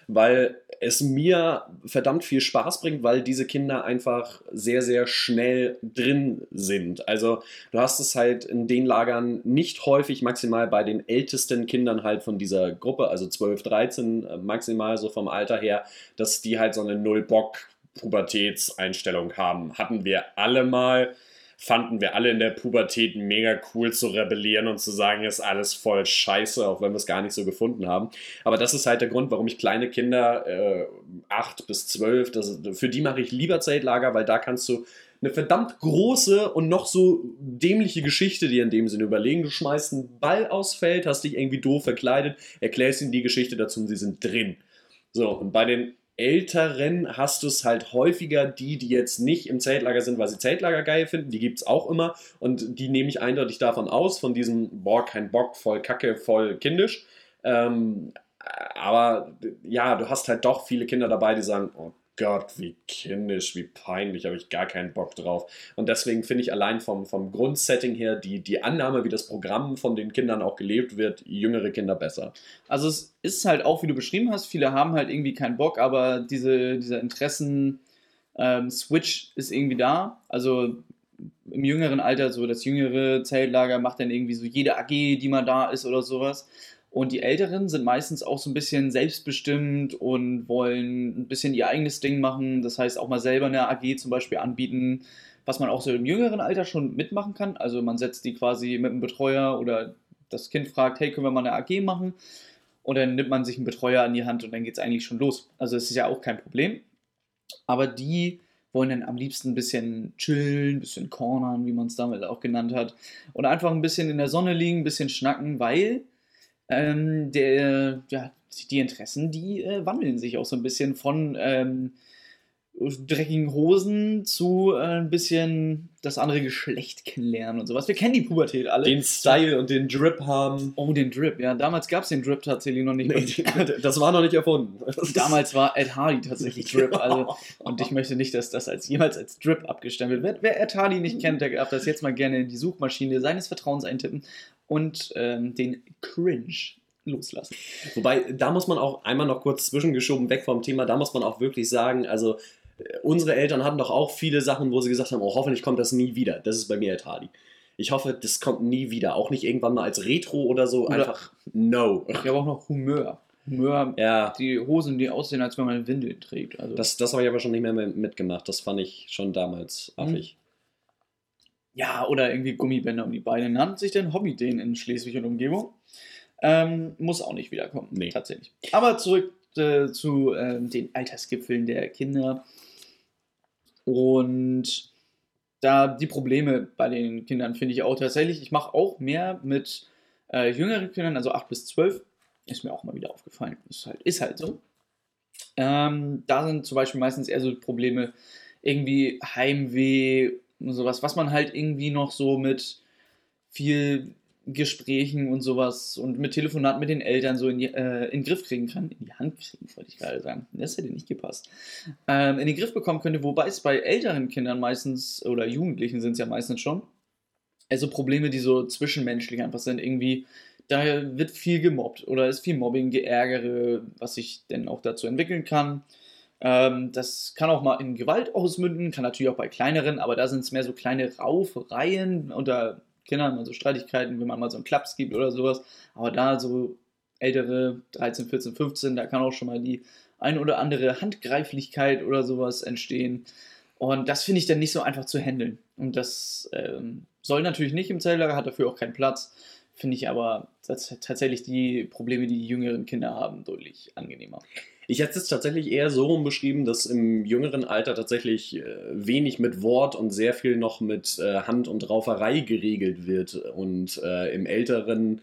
weil es mir verdammt viel Spaß bringt, weil diese Kinder einfach sehr, sehr schnell drin sind. Also du hast es halt in den Lagern nicht häufig, maximal bei den ältesten Kindern halt von dieser Gruppe, also 12, 13 äh, maximal so vom Alter her, dass die halt so eine Null-Bock-Pubertätseinstellung haben. Hatten wir alle mal, fanden wir alle in der Pubertät mega cool zu rebellieren und zu sagen, ist alles voll scheiße, auch wenn wir es gar nicht so gefunden haben. Aber das ist halt der Grund, warum ich kleine Kinder, äh, 8 bis 12, das, für die mache ich lieber Zeltlager, weil da kannst du eine verdammt große und noch so dämliche Geschichte dir in dem Sinne überlegen. Du schmeißt einen Ball aufs Feld, hast dich irgendwie doof verkleidet, erklärst ihnen die Geschichte dazu und sie sind drin. So, und bei den Älteren hast du es halt häufiger, die, die jetzt nicht im Zeltlager sind, weil sie Zeltlager geil finden, die gibt es auch immer und die nehme ich eindeutig davon aus, von diesem, boah, kein Bock, voll kacke, voll kindisch. Ähm, aber ja, du hast halt doch viele Kinder dabei, die sagen, oh Gott, wie kindisch, wie peinlich, habe ich gar keinen Bock drauf. Und deswegen finde ich allein vom, vom Grundsetting her die, die Annahme, wie das Programm von den Kindern auch gelebt wird, jüngere Kinder besser. Also es ist halt auch, wie du beschrieben hast, viele haben halt irgendwie keinen Bock, aber diese, dieser Interessen-Switch ist irgendwie da. Also im jüngeren Alter, so das jüngere Zeltlager macht dann irgendwie so jede AG, die mal da ist oder sowas. Und die Älteren sind meistens auch so ein bisschen selbstbestimmt und wollen ein bisschen ihr eigenes Ding machen. Das heißt auch mal selber eine AG zum Beispiel anbieten, was man auch so im jüngeren Alter schon mitmachen kann. Also man setzt die quasi mit einem Betreuer oder das Kind fragt, hey, können wir mal eine AG machen? Und dann nimmt man sich einen Betreuer an die Hand und dann geht es eigentlich schon los. Also es ist ja auch kein Problem. Aber die wollen dann am liebsten ein bisschen chillen, ein bisschen cornern, wie man es damals auch genannt hat. Und einfach ein bisschen in der Sonne liegen, ein bisschen schnacken, weil ähm, der, ja, die Interessen, die äh, wandeln sich auch so ein bisschen von ähm, dreckigen Hosen zu äh, ein bisschen das andere Geschlecht kennenlernen und sowas. Wir kennen die Pubertät alle. Den Style und den Drip haben. Oh, den Drip, ja. Damals gab es den Drip tatsächlich noch nicht. Nee, [LAUGHS] das war noch nicht erfunden. [LAUGHS] Damals war Ed Hardy tatsächlich Drip. Also, und ich möchte nicht, dass das als jemals als Drip abgestempelt wird. Wer Ed Hardy nicht kennt, der darf das jetzt mal gerne in die Suchmaschine seines Vertrauens eintippen und ähm, den Cringe loslassen. Wobei, da muss man auch einmal noch kurz zwischengeschoben weg vom Thema, da muss man auch wirklich sagen, also unsere Eltern hatten doch auch viele Sachen, wo sie gesagt haben, oh, hoffentlich kommt das nie wieder. Das ist bei mir Hardy. Ich hoffe, das kommt nie wieder. Auch nicht irgendwann mal als Retro oder so. Oder- Einfach no. Ich habe auch noch Humeur. Humeur, Ja, die Hosen, die aussehen, als wenn man Windeln trägt. Also, das, das habe ich aber schon nicht mehr mitgemacht. Das fand ich schon damals affig. Ja, oder irgendwie Gummibänder um die Beine. Nannte sich denn Hobby den in Schleswig und Umgebung? Ähm, muss auch nicht wiederkommen. Nee. Tatsächlich. Aber zurück äh, zu ähm, den Altersgipfeln der Kinder. Und da die Probleme bei den Kindern finde ich auch tatsächlich. Ich mache auch mehr mit äh, jüngeren Kindern, also 8 bis 12. Ist mir auch mal wieder aufgefallen. Ist halt, ist halt so. Ähm, da sind zum Beispiel meistens eher so Probleme, irgendwie Heimweh sowas, was man halt irgendwie noch so mit viel Gesprächen und sowas und mit Telefonaten mit den Eltern so in, die, äh, in den Griff kriegen kann. In die Hand kriegen, wollte ich gerade sagen. Das hätte nicht gepasst. Ähm, in den Griff bekommen könnte, wobei es bei älteren Kindern meistens, oder Jugendlichen sind es ja meistens schon, also Probleme, die so zwischenmenschlich einfach sind, irgendwie, da wird viel gemobbt oder ist viel Mobbing, Geärgere, was sich denn auch dazu entwickeln kann. Ähm, das kann auch mal in Gewalt ausmünden, kann natürlich auch bei kleineren, aber da sind es mehr so kleine Raufereien unter Kindern, also Streitigkeiten, wenn man mal so einen Klaps gibt oder sowas. Aber da so ältere, 13, 14, 15, da kann auch schon mal die ein oder andere Handgreiflichkeit oder sowas entstehen. Und das finde ich dann nicht so einfach zu handeln. Und das ähm, soll natürlich nicht im Zeltlager, hat dafür auch keinen Platz. Finde ich aber tats- tatsächlich die Probleme, die die jüngeren Kinder haben, deutlich angenehmer. Ich hätte es tatsächlich eher so beschrieben, dass im jüngeren Alter tatsächlich äh, wenig mit Wort und sehr viel noch mit äh, Hand und Rauferei geregelt wird. Und äh, im älteren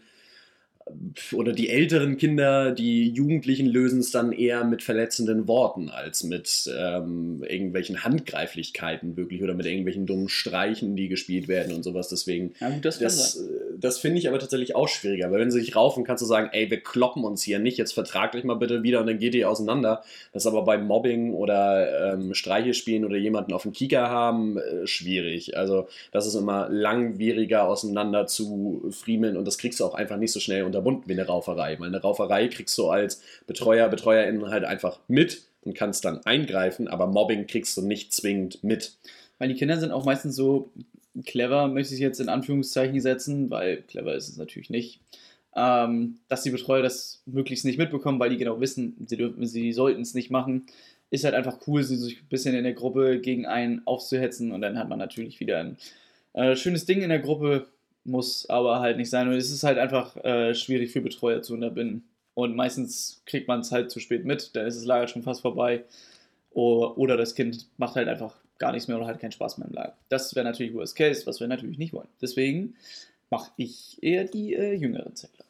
oder die älteren Kinder, die Jugendlichen lösen es dann eher mit verletzenden Worten als mit ähm, irgendwelchen Handgreiflichkeiten wirklich oder mit irgendwelchen dummen Streichen, die gespielt werden und sowas. Deswegen Ja, das, das, äh, das finde ich aber tatsächlich auch schwieriger, weil wenn sie sich raufen, kannst du sagen, ey, wir kloppen uns hier nicht, jetzt vertragt euch mal bitte wieder und dann geht ihr auseinander. Das ist aber beim Mobbing oder ähm, Streiche spielen oder jemanden auf dem Kieker haben, äh, schwierig. Also das ist immer langwieriger auseinander zu friemeln und das kriegst du auch einfach nicht so schnell unterbunden wie eine Rauferei. Weil eine Rauferei kriegst du als Betreuer, Betreuerin halt einfach mit und kannst dann eingreifen, aber Mobbing kriegst du nicht zwingend mit. Weil die Kinder sind auch meistens so clever, möchte ich jetzt in Anführungszeichen setzen, weil clever ist es natürlich nicht, ähm, dass die Betreuer das möglichst nicht mitbekommen, weil die genau wissen, sie, dürfen, sie sollten es nicht machen. Ist halt einfach cool, sie sich ein bisschen in der Gruppe gegen einen aufzuhetzen und dann hat man natürlich wieder ein äh, schönes Ding in der Gruppe, muss aber halt nicht sein. Und es ist halt einfach äh, schwierig für Betreuer zu unterbinden. Und meistens kriegt man es halt zu spät mit, dann ist das Lager schon fast vorbei. Oder das Kind macht halt einfach gar nichts mehr oder hat keinen Spaß mehr im Lager. Das wäre natürlich Worst Case, was wir natürlich nicht wollen. Deswegen mache ich eher die äh, jüngeren Zettler.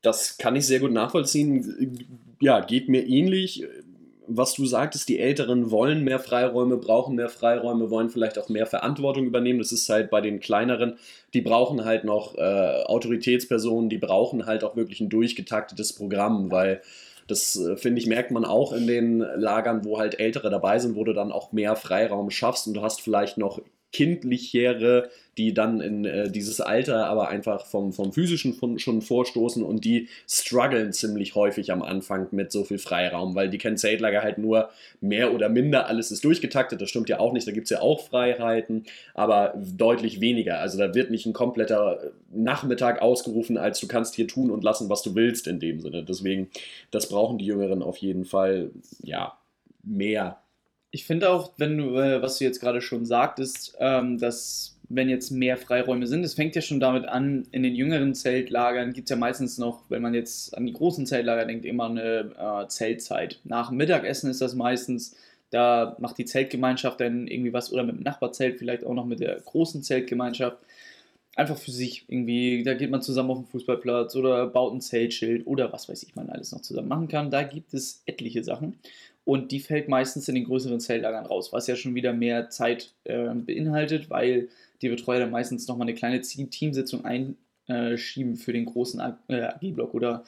Das kann ich sehr gut nachvollziehen. Ja, geht mir ähnlich. Was du sagtest, die Älteren wollen mehr Freiräume, brauchen mehr Freiräume, wollen vielleicht auch mehr Verantwortung übernehmen. Das ist halt bei den Kleineren, die brauchen halt noch äh, Autoritätspersonen, die brauchen halt auch wirklich ein durchgetaktetes Programm, weil das, äh, finde ich, merkt man auch in den Lagern, wo halt Ältere dabei sind, wo du dann auch mehr Freiraum schaffst und du hast vielleicht noch kindlichere, die dann in äh, dieses Alter aber einfach vom, vom physischen von, schon vorstoßen und die strugglen ziemlich häufig am Anfang mit so viel Freiraum, weil die kennen Zeltlager halt nur mehr oder minder, alles ist durchgetaktet, das stimmt ja auch nicht, da gibt es ja auch Freiheiten, aber deutlich weniger. Also da wird nicht ein kompletter Nachmittag ausgerufen, als du kannst hier tun und lassen, was du willst in dem Sinne. Deswegen, das brauchen die Jüngeren auf jeden Fall, ja, mehr. Ich finde auch, wenn du, äh, was du jetzt gerade schon sagtest, ähm, dass wenn jetzt mehr Freiräume sind. Es fängt ja schon damit an, in den jüngeren Zeltlagern gibt es ja meistens noch, wenn man jetzt an die großen Zeltlager denkt, immer eine äh, Zeltzeit. Nach dem Mittagessen ist das meistens, da macht die Zeltgemeinschaft dann irgendwie was oder mit dem Nachbarzelt, vielleicht auch noch mit der großen Zeltgemeinschaft. Einfach für sich irgendwie, da geht man zusammen auf den Fußballplatz oder baut ein Zeltschild oder was weiß ich, man alles noch zusammen machen kann. Da gibt es etliche Sachen und die fällt meistens in den größeren Zeltlagern raus, was ja schon wieder mehr Zeit äh, beinhaltet, weil die Betreuer dann meistens nochmal eine kleine Teamsitzung einschieben für den großen AG-Block oder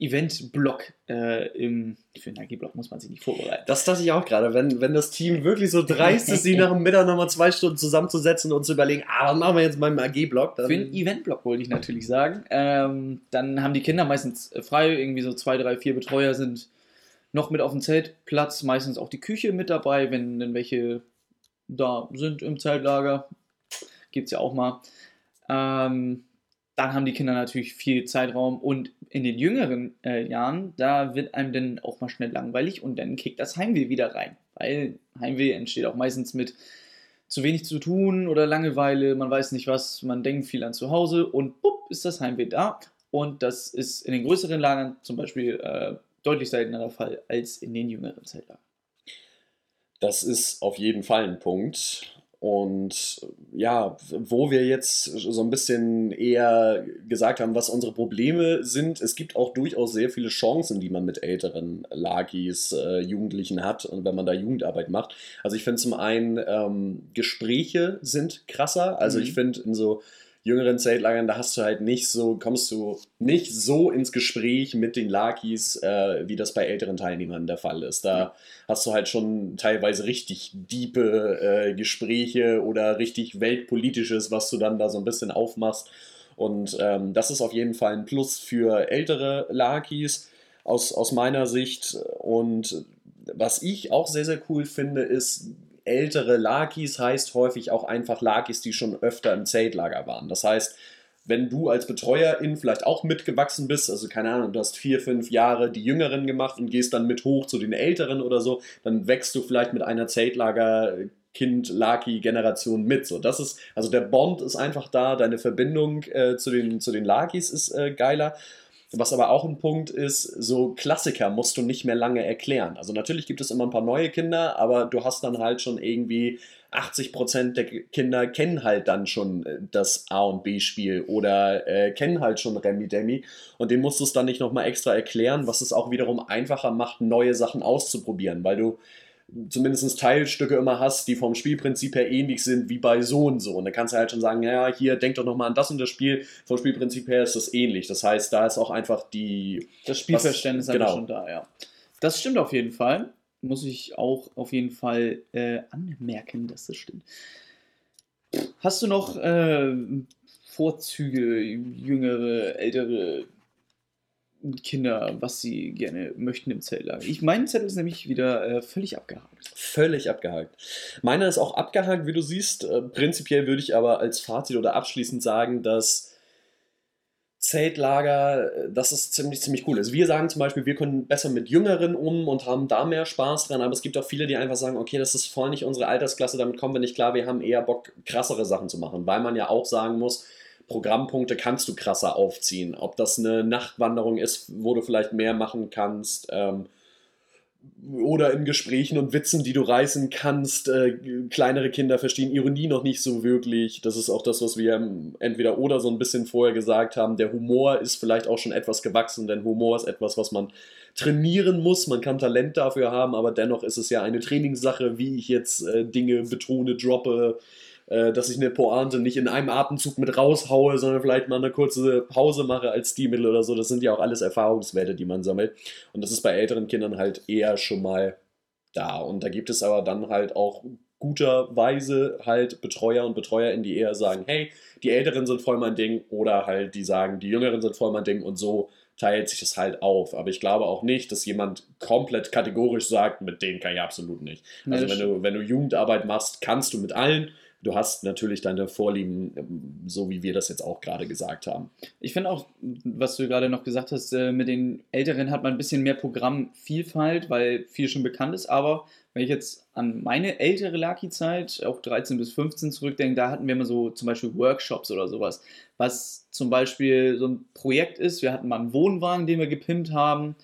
Event-Block äh, im. Für einen AG-Block muss man sich nicht vorbereiten. Das dachte ich auch gerade. Wenn, wenn das Team wirklich so dreist ist, sie nach dem Mittag nochmal zwei Stunden zusammenzusetzen und zu überlegen, ah, was machen wir jetzt beim AG-Block? Für einen Event-Block wollte ich natürlich sagen. Ähm, dann haben die Kinder meistens frei, irgendwie so zwei, drei, vier Betreuer sind noch mit auf dem Zeltplatz, meistens auch die Küche mit dabei, wenn denn welche da sind im Zeltlager. Gibt es ja auch mal. Ähm, dann haben die Kinder natürlich viel Zeitraum und in den jüngeren äh, Jahren, da wird einem dann auch mal schnell langweilig und dann kickt das Heimweh wieder rein. Weil Heimweh entsteht auch meistens mit zu wenig zu tun oder Langeweile, man weiß nicht was, man denkt viel an zu Hause und bupp, ist das Heimweh da. Und das ist in den größeren Lagern zum Beispiel äh, deutlich seltenerer Fall als in den jüngeren Zeltlagern. Das ist auf jeden Fall ein Punkt. Und ja, wo wir jetzt so ein bisschen eher gesagt haben, was unsere Probleme sind, es gibt auch durchaus sehr viele Chancen, die man mit älteren Lagis, äh, Jugendlichen hat und wenn man da Jugendarbeit macht. Also ich finde zum einen, ähm, Gespräche sind krasser. Also mhm. ich finde in so jüngeren Zeltlagern, da hast du halt nicht so, kommst du nicht so ins Gespräch mit den Lakis, äh, wie das bei älteren Teilnehmern der Fall ist. Da hast du halt schon teilweise richtig diepe äh, Gespräche oder richtig weltpolitisches, was du dann da so ein bisschen aufmachst. Und ähm, das ist auf jeden Fall ein Plus für ältere Lakis aus, aus meiner Sicht. Und was ich auch sehr, sehr cool finde, ist, ältere Lakis heißt häufig auch einfach Lakis, die schon öfter im Zeltlager waren. Das heißt, wenn du als Betreuerin vielleicht auch mitgewachsen bist, also keine Ahnung, du hast vier, fünf Jahre die Jüngeren gemacht und gehst dann mit hoch zu den Älteren oder so, dann wächst du vielleicht mit einer Zeltlager Kind Laki Generation mit. So, das ist, also der Bond ist einfach da, deine Verbindung äh, zu, den, zu den Lakis ist äh, geiler. Was aber auch ein Punkt ist, so Klassiker musst du nicht mehr lange erklären. Also natürlich gibt es immer ein paar neue Kinder, aber du hast dann halt schon irgendwie 80% der Kinder kennen halt dann schon äh, das A und B-Spiel oder äh, kennen halt schon Remi Demi und dem musst du es dann nicht nochmal extra erklären, was es auch wiederum einfacher macht, neue Sachen auszuprobieren, weil du zumindest Teilstücke immer hast, die vom Spielprinzip her ähnlich sind wie bei so und so. Und dann kannst du halt schon sagen, ja, hier, denk doch nochmal an das und das Spiel. Vom Spielprinzip her ist das ähnlich. Das heißt, da ist auch einfach die... Das Spielverständnis was, genau. schon da, ja. Das stimmt auf jeden Fall. Muss ich auch auf jeden Fall äh, anmerken, dass das stimmt. Hast du noch äh, Vorzüge, jüngere, ältere Kinder, was sie gerne möchten im Zeltlager. Ich, mein Zettel ist nämlich wieder äh, völlig abgehakt. Völlig abgehakt. Meiner ist auch abgehakt, wie du siehst. Äh, prinzipiell würde ich aber als Fazit oder abschließend sagen, dass Zeltlager, äh, das ist ziemlich, ziemlich cool. Also wir sagen zum Beispiel, wir können besser mit Jüngeren um und haben da mehr Spaß dran, aber es gibt auch viele, die einfach sagen, okay, das ist voll nicht unsere Altersklasse, damit kommen wir nicht klar, wir haben eher Bock, krassere Sachen zu machen, weil man ja auch sagen muss, Programmpunkte kannst du krasser aufziehen. Ob das eine Nachtwanderung ist, wo du vielleicht mehr machen kannst. Ähm, oder in Gesprächen und Witzen, die du reißen kannst. Äh, kleinere Kinder verstehen Ironie noch nicht so wirklich. Das ist auch das, was wir entweder oder so ein bisschen vorher gesagt haben. Der Humor ist vielleicht auch schon etwas gewachsen, denn Humor ist etwas, was man trainieren muss. Man kann Talent dafür haben, aber dennoch ist es ja eine Trainingssache, wie ich jetzt äh, Dinge betone, droppe, äh, dass ich eine Pointe nicht in einem Atemzug mit raushaue, sondern vielleicht mal eine kurze Pause mache als Stilmittel oder so. Das sind ja auch alles Erfahrungswerte, die man sammelt. Und das ist bei älteren Kindern halt eher schon mal da. Und da gibt es aber dann halt auch guterweise halt Betreuer und Betreuerinnen, die eher sagen, hey, die Älteren sind voll mein Ding oder halt die sagen, die Jüngeren sind voll mein Ding und so teilt sich das halt auf. Aber ich glaube auch nicht, dass jemand komplett kategorisch sagt, mit denen kann ich absolut nicht. Also wenn du, wenn du Jugendarbeit machst, kannst du mit allen du hast natürlich deine Vorlieben, ähm, so wie wir das jetzt auch gerade gesagt haben. Ich finde auch, was du gerade noch gesagt hast, äh, mit den Älteren hat man ein bisschen mehr Programmvielfalt, weil viel schon bekannt ist, aber wenn ich jetzt an meine ältere Lucky-Zeit, auch 13 bis 15 zurückdenke, da hatten wir immer so zum Beispiel Workshops oder sowas, was zum Beispiel so ein Projekt ist. Wir hatten mal einen Wohnwagen, den wir gepimpt haben.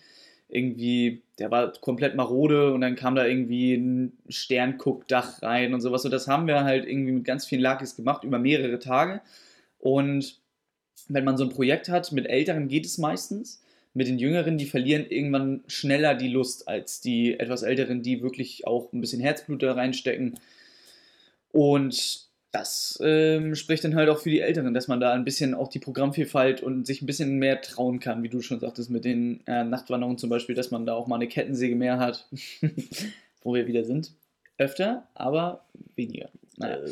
Irgendwie, der war komplett marode und dann kam da irgendwie ein Sternguckdach rein und sowas. Und das haben wir halt irgendwie mit ganz vielen Luckys gemacht über mehrere Tage. Und wenn man so ein Projekt hat, mit Älteren geht es meistens mit den Jüngeren, die verlieren irgendwann schneller die Lust als die etwas Älteren, die wirklich auch ein bisschen Herzblut da reinstecken. Und das ähm, spricht dann halt auch für die Älteren, dass man da ein bisschen auch die Programmvielfalt und sich ein bisschen mehr trauen kann, wie du schon sagtest, mit den äh, Nachtwanderungen zum Beispiel, dass man da auch mal eine Kettensäge mehr hat, [LAUGHS] wo wir wieder sind. Öfter, aber weniger. Naja. Äh,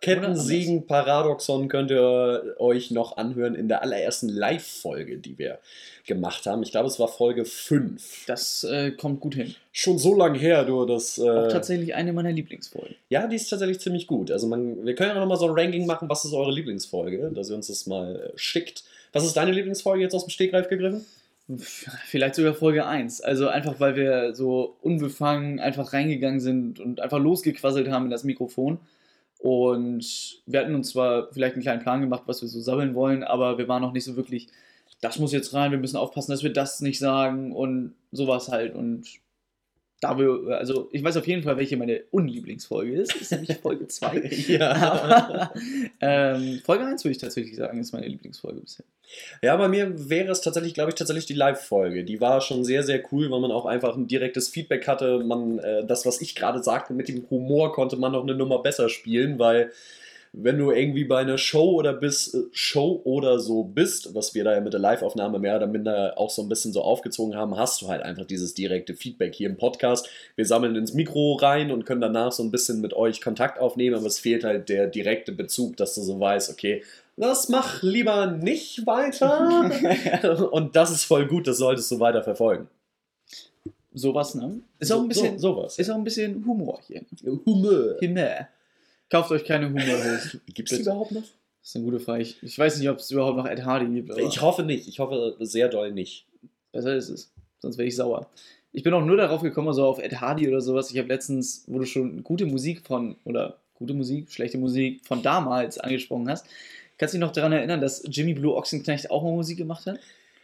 das Kettensägen-Paradoxon könnt ihr euch noch anhören in der allerersten Live-Folge, die wir gemacht haben. Ich glaube, es war Folge 5. Das äh, kommt gut hin. Schon so lange her, du. Das, äh, auch tatsächlich eine meiner Lieblingsfolgen. Ja, die ist tatsächlich ziemlich gut. Also man, wir können ja noch mal so ein Ranking machen, was ist eure Lieblingsfolge, dass ihr uns das mal äh, schickt. Was ist deine Lieblingsfolge jetzt aus dem Stegreif gegriffen? Vielleicht sogar Folge 1. Also einfach, weil wir so unbefangen einfach reingegangen sind und einfach losgequasselt haben in das Mikrofon. Und wir hatten uns zwar vielleicht einen kleinen Plan gemacht, was wir so sammeln wollen, aber wir waren noch nicht so wirklich, das muss jetzt rein, wir müssen aufpassen, dass wir das nicht sagen und sowas halt. Und da wir, also ich weiß auf jeden Fall, welche meine Unlieblingsfolge ist. Das ist nämlich Folge 2. [LAUGHS] ja. [LAUGHS] ähm, Folge 1 würde ich tatsächlich sagen, ist meine Lieblingsfolge bisher. Ja, bei mir wäre es tatsächlich, glaube ich, tatsächlich die Live-Folge. Die war schon sehr, sehr cool, weil man auch einfach ein direktes Feedback hatte. Man, äh, das, was ich gerade sagte, mit dem Humor konnte man noch eine Nummer besser spielen, weil wenn du irgendwie bei einer Show oder bis äh, Show oder so bist, was wir da ja mit der Live-Aufnahme mehr oder minder auch so ein bisschen so aufgezogen haben, hast du halt einfach dieses direkte Feedback hier im Podcast. Wir sammeln ins Mikro rein und können danach so ein bisschen mit euch Kontakt aufnehmen, aber es fehlt halt der direkte Bezug, dass du so weißt, okay, das mach lieber nicht weiter. [LAUGHS] und das ist voll gut, das solltest du weiter verfolgen. Sowas, ne? Ist auch ein bisschen, so, sowas. Ist auch ein bisschen Humor hier. Humor. Humor. Kauft euch keine Humorhose. [LAUGHS] Gibt es überhaupt noch? Das ist eine gute Frage. Ich, ich weiß nicht, ob es überhaupt noch Ed Hardy gibt. Ich hoffe nicht. Ich hoffe sehr doll nicht. Besser ist es. Sonst wäre ich sauer. Ich bin auch nur darauf gekommen, so auf Ed Hardy oder sowas. Ich habe letztens, wo du schon gute Musik von, oder gute Musik, schlechte Musik von damals angesprochen hast. Kannst du dich noch daran erinnern, dass Jimmy Blue Ochsenknecht auch mal Musik gemacht hat?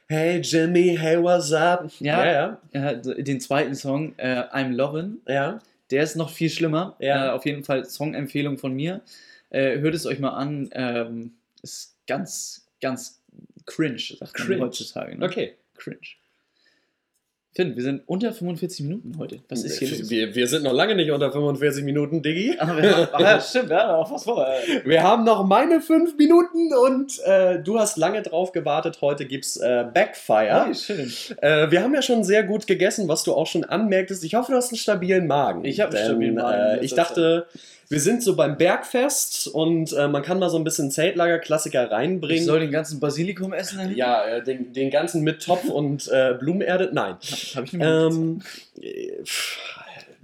Hey Jimmy, hey, what's up? Ja, ja. ja. Den zweiten Song, äh, I'm Lovin'. Ja. Der ist noch viel schlimmer. Ja. Äh, auf jeden Fall Song-Empfehlung von mir. Äh, hört es euch mal an. Ähm, ist ganz, ganz cringe, sagt cringe. man heutzutage. Ne? Okay. Cringe. Finn, wir sind unter 45 Minuten heute. Was ist hier los? Wir, wir sind noch lange nicht unter 45 Minuten, Diggi. Ach, wir, ach ja, stimmt, wir haben noch was vor. Wir haben noch meine 5 Minuten und äh, du hast lange drauf gewartet. Heute gibt's äh, Backfire. Oh, schön. Äh, wir haben ja schon sehr gut gegessen, was du auch schon anmerktest. Ich hoffe, du hast einen stabilen Magen. Ich habe einen stabilen Magen. Äh, ich dachte, wir sind so beim Bergfest und äh, man kann mal so ein bisschen Zeltlager-Klassiker reinbringen. Ich soll den ganzen Basilikum essen? Ja, äh, den, den ganzen mit Topf und äh, Blumenerde. Nein. Hab, hab ich nicht ähm,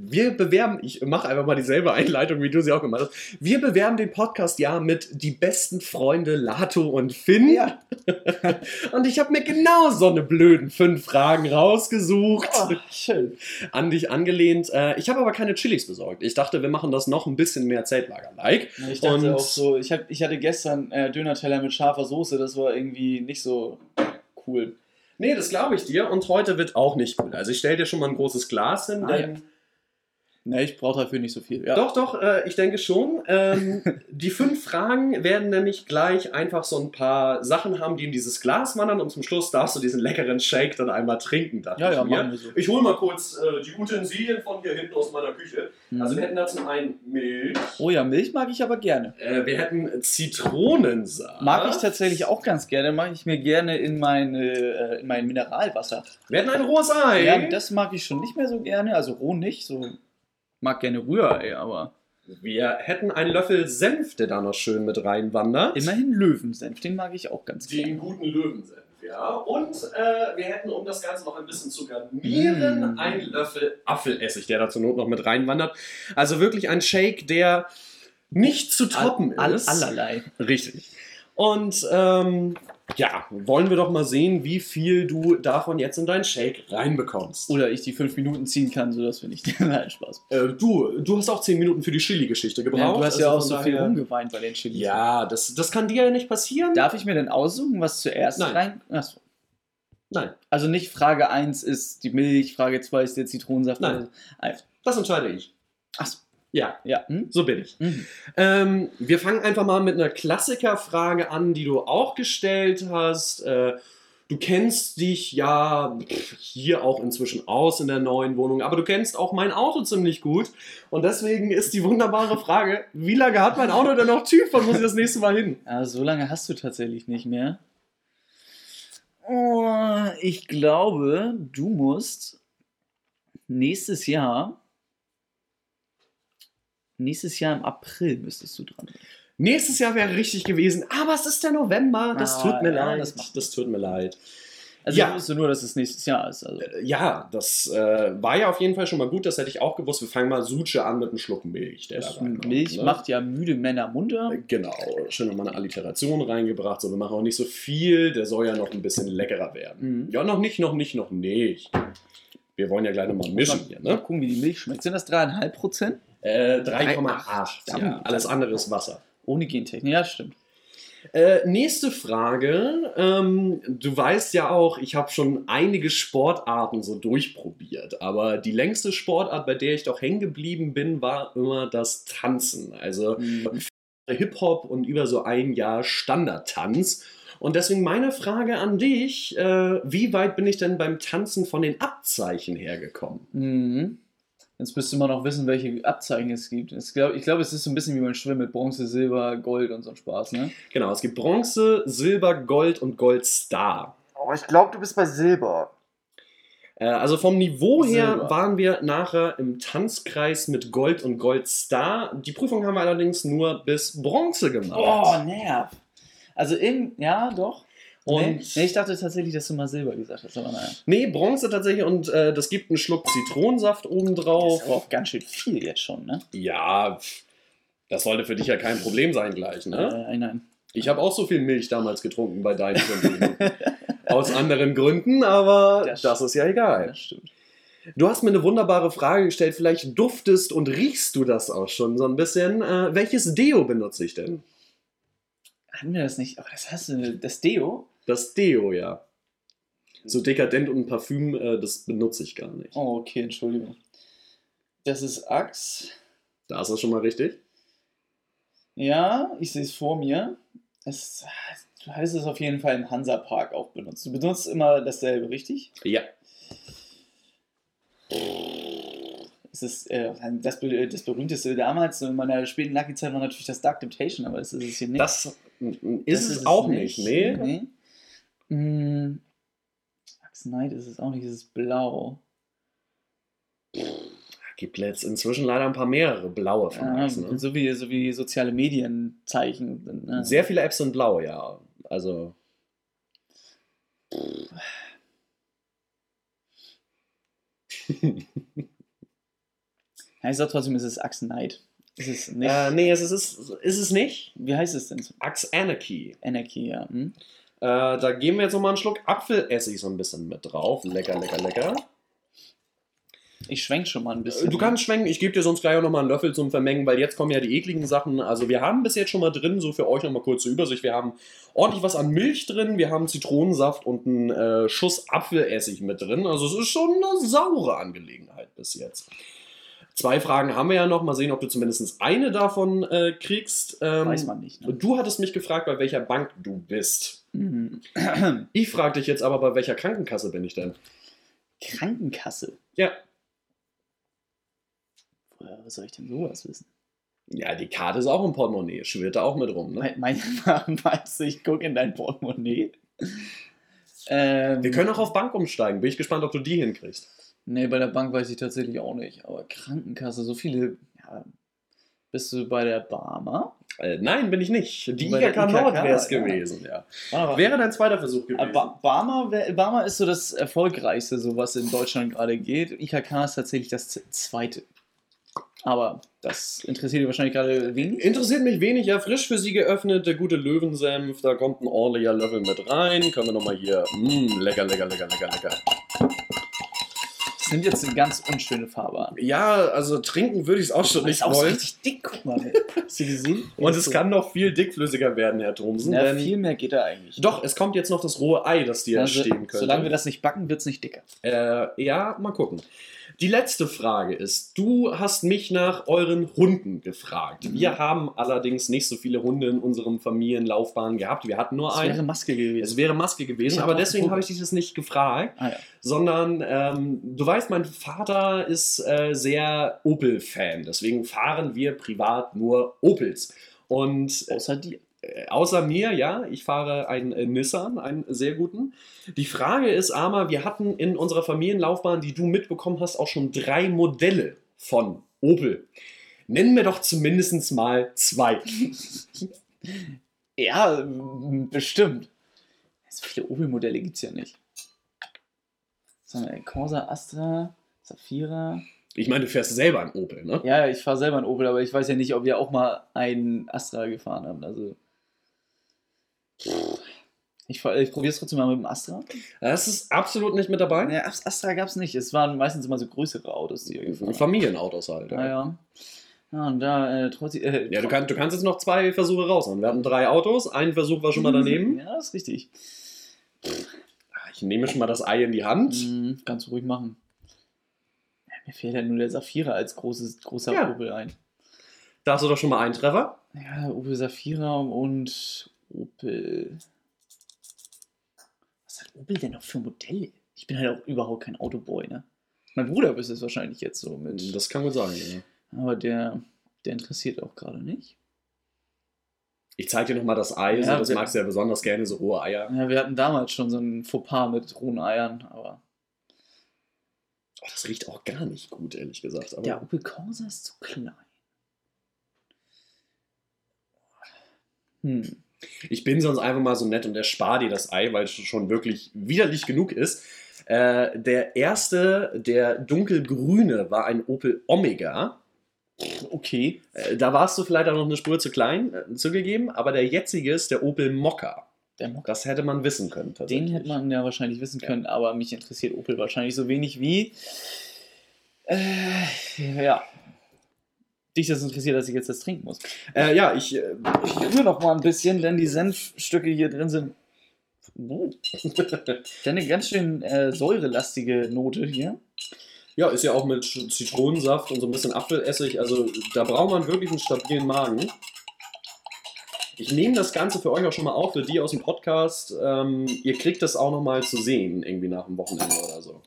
wir bewerben, ich mache einfach mal dieselbe Einleitung, wie du sie auch gemacht hast. Wir bewerben den Podcast ja mit die besten Freunde Lato und Finn. Ja. [LAUGHS] und ich habe mir genau so eine blöden fünf Fragen rausgesucht. Oh, schön. An dich angelehnt. Äh, ich habe aber keine Chilis besorgt. Ich dachte, wir machen das noch ein bisschen mehr Zeltlager-like. Ich dachte und auch so, ich, hab, ich hatte gestern äh, Döner-Teller mit scharfer Soße, das war irgendwie nicht so cool. Nee, das glaube ich dir. Und heute wird auch nicht cool. Also ich stelle dir schon mal ein großes Glas hin, ah, denn ja. Ne, ich brauche dafür nicht so viel. Ja. Doch, doch, äh, ich denke schon. Ähm, [LAUGHS] die fünf Fragen werden nämlich gleich einfach so ein paar Sachen haben, die in dieses Glas wandern und zum Schluss darfst du diesen leckeren Shake dann einmal trinken. Ja, ja, wir so. Ich hole mal kurz äh, die Utensilien von hier hinten aus meiner Küche. Mhm. Also wir hätten da zum einen Milch. Oh ja, Milch mag ich aber gerne. Äh, wir hätten Zitronensaft. Mag ich tatsächlich auch ganz gerne. Mag ich mir gerne in, meine, äh, in mein Mineralwasser. Wir hätten ein rohes Ei. Ja, das mag ich schon nicht mehr so gerne. Also roh nicht, so mag gerne Rührei, aber. Wir hätten einen Löffel Senf, der da noch schön mit reinwandert. Immerhin Löwensenf, den mag ich auch ganz gerne. Den guten Löwensenf, ja. Und äh, wir hätten, um das Ganze noch ein bisschen zu garnieren, mm. einen Löffel Apfelessig, der da zur Not noch mit reinwandert. Also wirklich ein Shake, der nicht zu toppen all, ist. Allerlei. Richtig. Und ähm, Ja, wollen wir doch mal sehen, wie viel du davon jetzt in deinen Shake reinbekommst. Oder ich die fünf Minuten ziehen kann, sodass wir nicht. [LAUGHS] Nein, Spaß. Äh, du, du hast auch 10 Minuten für die Chili-Geschichte gebraucht. Ja, du hast ja also auch von so viel rumgeweint bei den Chilis. Ja, das, das kann dir ja nicht passieren. Darf ich mir denn aussuchen, was zuerst Nein. rein. Achso. Nein, Also nicht Frage 1 ist die Milch, Frage 2 ist der Zitronensaft. Nein. oder so. Einfach. das entscheide ich. Achso. Ja, Ja. Hm? so bin ich. Mhm. Ähm, wir fangen einfach mal mit einer Klassikerfrage an, die du auch gestellt hast. Äh, du kennst dich ja hier auch inzwischen aus in der neuen Wohnung, aber du kennst auch mein Auto ziemlich gut. Und deswegen ist die wunderbare Frage, wie lange hat mein Auto denn noch TÜV? Wann muss ich das nächste Mal hin? Ja, so lange hast du tatsächlich nicht mehr. Oh, ich glaube, du musst nächstes Jahr. Nächstes Jahr im April müsstest du dran. Nächstes Jahr wäre richtig gewesen, aber es ist der November. Das Ah, tut mir ja, leid. das macht das tut mir leid. Also Ja. ich wusste nur, dass es nächstes Jahr ist. Also. Äh, Ja, das äh, war ja auf jeden Fall schon mal gut. Das hätte ich auch gewusst. Wir fangen mal Suche an mit einem Schluck Milch. Der da Milch ne? macht ja müde Männer munter. Genau, schön nochmal eine Alliteration reingebracht. So, wir machen auch nicht so viel. Der soll ja noch ein bisschen leckerer werden. Mhm. Ja, noch nicht, noch nicht, noch nicht. Wir wollen ja gleich nochmal mischen hier, Mal ne? gucken, wie die Milch schmeckt. Sind das 3,5 Prozent? Äh, 3,8. Ja, alles andere ist Wasser. Ohne Gentechnik. Ja, stimmt. Äh, nächste Frage. Ähm, du weißt ja auch, ich habe schon einige Sportarten so durchprobiert, aber die längste Sportart, bei der ich doch hängen geblieben bin, war immer das Tanzen. Also Mhm. Hip-Hop und über so ein Jahr Standardtanz. Und deswegen meine Frage an dich: äh, Wie weit bin ich denn beim Tanzen von den Abzeichen hergekommen? Mhm. Jetzt müsste man noch wissen, welche Abzeichen es gibt. Es glaub, ich glaube, es ist so ein bisschen wie beim Schwimmen mit Bronze, Silber, Gold und so ein Spaß, ne? Genau, es gibt Bronze, Silber, Gold und Goldstar. Oh, ich glaube, du bist bei Silber. Äh, Also vom Niveau her Silber. waren wir nachher im Tanzkreis mit Gold und Goldstar. Die Prüfung haben wir allerdings nur bis Bronze gemacht. Oh, nerv. Also in, ja, doch. Und- nee, ich dachte tatsächlich, dass du mal Silber gesagt hast, aber naja. Nee, Bronze tatsächlich und äh, das gibt einen Schluck Zitronensaft Das obendrauf. ist aber auch ganz schön viel jetzt schon, ne? Ja, das sollte für dich ja kein Problem sein gleich, ne? Äh, nein. Ich habe auch so viel Milch damals getrunken bei deinen. [LAUGHS] Aus anderen Gründen, aber das, Das- ist ja egal. Das stimmt. Du hast mir eine wunderbare Frage gestellt. Vielleicht duftest und riechst du das auch schon so ein bisschen. Äh, welches Deo benutze ich denn? Hatten wir das nicht? Aber das hast du, das Deo? Das Deo, ja. So dekadent und ein Parfüm, äh, das benutze ich gar nicht. Oh, okay, Entschuldigung. Das ist Axe. Da ist das schon mal richtig. Ja, ich sehe es vor mir. Es, du hast es auf jeden Fall im Hansapark auch benutzt. Du benutzt immer dasselbe, richtig? Ja. Es ist äh, das, das berühmteste damals, in meiner späten Lucky-Zeit war natürlich das Dark Temptation, aber das ist es hier nicht. Das mm, Das ist es auch nicht, nee. nee. Mm, Axe Knight ist es auch nicht, es ist blau. Gibt jetzt inzwischen leider ein paar mehrere blaue von Ja, Axe, ne? so, wie, so wie soziale Medienzeichen. Ne? Sehr viele Apps sind blau, ja. Also. [LAUGHS] Ja, ich sag trotzdem, es ist Axe Knight. Es ist nicht. Äh, nee, es ist, ist es nicht. Wie heißt es denn? Axe Anarchy. Anarchy, ja. Hm? Äh, da geben wir jetzt nochmal einen Schluck Apfelessig so ein bisschen mit drauf. Lecker, lecker, lecker. Ich schwenk schon mal ein bisschen. Du kannst schwenken, ich gebe dir sonst gleich auch nochmal einen Löffel zum Vermengen, weil jetzt kommen ja die ekligen Sachen. Also wir haben bis jetzt schon mal drin, so für euch nochmal kurze Übersicht. Wir haben ordentlich was an Milch drin, wir haben Zitronensaft und einen äh, Schuss Apfelessig mit drin. Also es ist schon eine saure Angelegenheit bis jetzt. Zwei Fragen haben wir ja noch. Mal sehen, ob du zumindest eine davon äh, kriegst. Ähm, Weiß man nicht. Ne? Du hattest mich gefragt, bei welcher Bank du bist. Mhm. [CLEARS THROAT] Ich frage dich jetzt aber, bei welcher Krankenkasse bin ich denn? Krankenkasse. Ja. Woher was soll ich denn sowas wissen? Ja, die Karte ist auch im Portemonnaie. Schwirrt da auch mit rum, ne? Mein, mein, [LAUGHS] meinst du, ich gucke in dein Portemonnaie? Ähm, Wir können auch auf Bank umsteigen. Bin ich gespannt, ob du die hinkriegst. Nee, bei der Bank weiß ich tatsächlich auch nicht. Aber Krankenkasse, so viele. Ja, bist du bei der Barmer? Äh, nein, bin ich nicht. Die Bei der IHK Nord wäre es ja. gewesen, ja. Aber, Wäre dein zweiter Versuch gewesen. Ba Barmer, wär- Barmer ist so das erfolgreichste, so was in Deutschland gerade geht. IKK ist tatsächlich das zweite. Aber das interessiert dich wahrscheinlich gerade wenig. Interessiert mich wenig, ja, frisch für Sie geöffnet, der gute Löwensenf, da kommt ein ordentlicher Löffel mit rein. Können wir nochmal hier, mh, lecker, lecker, lecker, lecker, lecker. Das nimmt jetzt eine ganz unschöne Farbe an. Ja, also trinken würde ich es auch schon Das nicht ist auch so wollen. richtig dick, guck mal. [LAUGHS] Hast du gesehen? Und es kann noch viel dickflüssiger werden, Herr Thomsen. Ja, viel mehr geht da eigentlich. doch, es kommt jetzt noch das rohe Ei, das dir Also, stehen könnte. solange wir das nicht backen, wird es nicht dicker. Äh, ja, mal gucken. Die letzte Frage ist, du hast mich nach euren Hunden gefragt. Mhm. Wir haben allerdings nicht so viele Hunde in unserem Familienlaufbahn gehabt. Wir hatten nur wäre einen. Maske gewesen. Es wäre Maske gewesen, Ich aber deswegen habe ich dich das nicht gefragt, Ah ja. sondern ähm, du weißt, mein Vater ist äh, sehr Opel-Fan. Deswegen fahren wir privat nur Opels. Und äh, Außer dir. Äh, außer mir, ja, ich fahre einen äh, Nissan, einen sehr guten. Die Frage ist aber, wir hatten in unserer Familienlaufbahn, die du mitbekommen hast, auch schon drei Modelle von Opel. Nennen wir doch zumindest mal zwei. [LAUGHS] Ja, bestimmt. So viele Opel-Modelle gibt es ja nicht. Corsa, Astra, Safira. Ich meine, du fährst selber einen Opel, ne? Ja, ich fahre selber einen Opel, aber ich weiß ja nicht, ob wir auch mal einen Astra gefahren haben. Also. Ich, ich probiere es trotzdem mal mit dem Astra. Das ist absolut nicht mit dabei. Ast- Astra gab es nicht. Es waren meistens immer so größere Autos, die gefahren haben. Familienautos halt. Ja, Naja. Ja, und da, äh, trotzdem. Äh, ja du, kann, du kannst jetzt noch zwei Versuche raushauen. Wir hatten drei Autos, ein Versuch war schon mal daneben. [LAUGHS] Ja, ist richtig. Ich nehme schon mal das Ei in die Hand. Mhm, kannst du ruhig machen. Ja, mir fehlt ja nur der Saphira als großes, großer Ja. Opel ein. Da hast du doch schon mal einen Treffer. Ja, Opel Saphira und Opel. Was hat Opel denn noch für Modelle? Ich bin halt auch überhaupt kein Autoboy, ne? Mein Bruder ist es wahrscheinlich jetzt so mit. Das kann gut sein. Ja. aber der, der interessiert auch gerade nicht. Ich zeige dir noch mal das Ei. so, Ja, das wir- magst du ja besonders gerne, so rohe Eier. Ja, wir hatten damals schon so ein Fauxpas mit rohen Eiern, aber. Oh, das riecht auch gar nicht gut, ehrlich gesagt. Aber Der Opel Corsa ist zu klein. Hm. Ich bin sonst einfach mal so nett und erspare dir das Ei, weil es schon wirklich widerlich genug ist. Äh, der erste, der dunkelgrüne, war ein Opel Omega. Okay. Äh, da warst du vielleicht auch noch eine Spur zu klein äh, zugegeben, aber der jetzige ist der Opel Mokka. Der Mokka. Das hätte man wissen können. Den hätte man ja wahrscheinlich wissen können, aber mich interessiert Opel wahrscheinlich so wenig wie. Äh, ja. Dich das interessiert, dass ich jetzt das trinken muss. Äh, ja, ich. Äh, Ich rühre noch mal ein bisschen, denn die Senfstücke hier drin sind. Oh. [LAUGHS] Eine ganz schön äh, säurelastige Note hier. ja, ist ja auch mit Zitronensaft und so ein bisschen Apfelessig. Also da braucht man wirklich einen stabilen Magen. Ich nehme das Ganze für euch auch schon mal auf, für die aus dem Podcast. Ähm, ihr kriegt das auch noch mal zu sehen, irgendwie nach dem Wochenende oder so.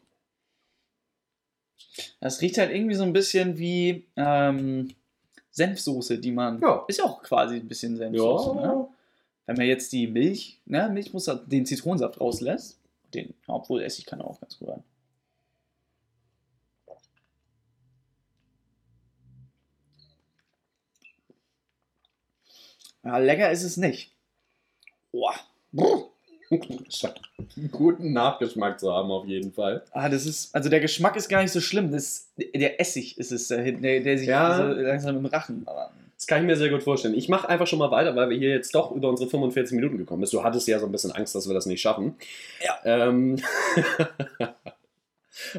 Das riecht halt irgendwie so ein bisschen wie ähm, Senfsoße, die man. Ja. Ist ja auch quasi ein bisschen Senfsoße. Ne? Wenn man jetzt die Milch, ne, Milch muss den Zitronensaft rauslässt, den, obwohl Essig kann auch ganz gut sein. Ja, lecker ist es nicht. Boah. Scheint einen guten Nachgeschmack zu haben, auf jeden Fall. Ah, das ist, also der Geschmack ist gar nicht so schlimm. Das, der Essig ist es, der, der, der sich Ja. so langsam im Rachen. Aber, Das kann ich mir sehr gut vorstellen. Ich mache einfach schon mal weiter, weil wir hier jetzt doch über unsere 45 Minuten gekommen sind. Du hattest ja so ein bisschen Angst, dass wir das nicht schaffen. Ja. Ähm, [LAUGHS]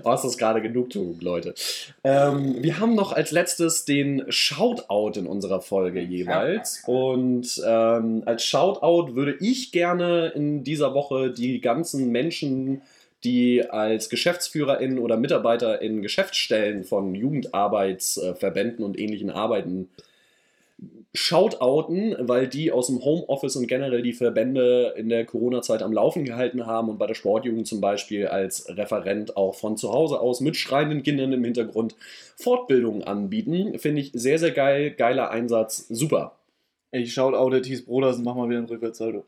oh, ist das gerade Genugtuung, Leute. Ähm, wir haben noch als letztes den Shoutout in unserer Folge jeweils. Und ähm, als Shoutout würde ich gerne in dieser Woche die ganzen Menschen die als GeschäftsführerInnen oder Mitarbeiter in Geschäftsstellen von Jugendarbeitsverbänden und ähnlichen Arbeiten shoutouten, weil die aus dem Homeoffice und generell die Verbände in der Corona-Zeit am Laufen gehalten haben und bei der Sportjugend zum Beispiel als Referent auch von zu Hause aus mit schreienden Kindern im Hintergrund Fortbildungen anbieten. Finde ich sehr, sehr geil. Geiler Einsatz. Super. ich schaue Auto Thies Broders und mach mal wieder ein Rückwärtssaldo.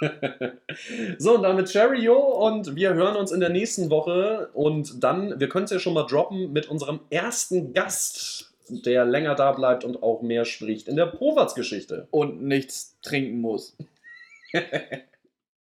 [LAUGHS] So, und damit Cheerio und wir hören uns in der nächsten Woche und dann, wir können es ja schon mal droppen mit unserem ersten Gast, der länger da bleibt und auch mehr spricht in der Poverts-Geschichte. Und nichts trinken muss. [LAUGHS]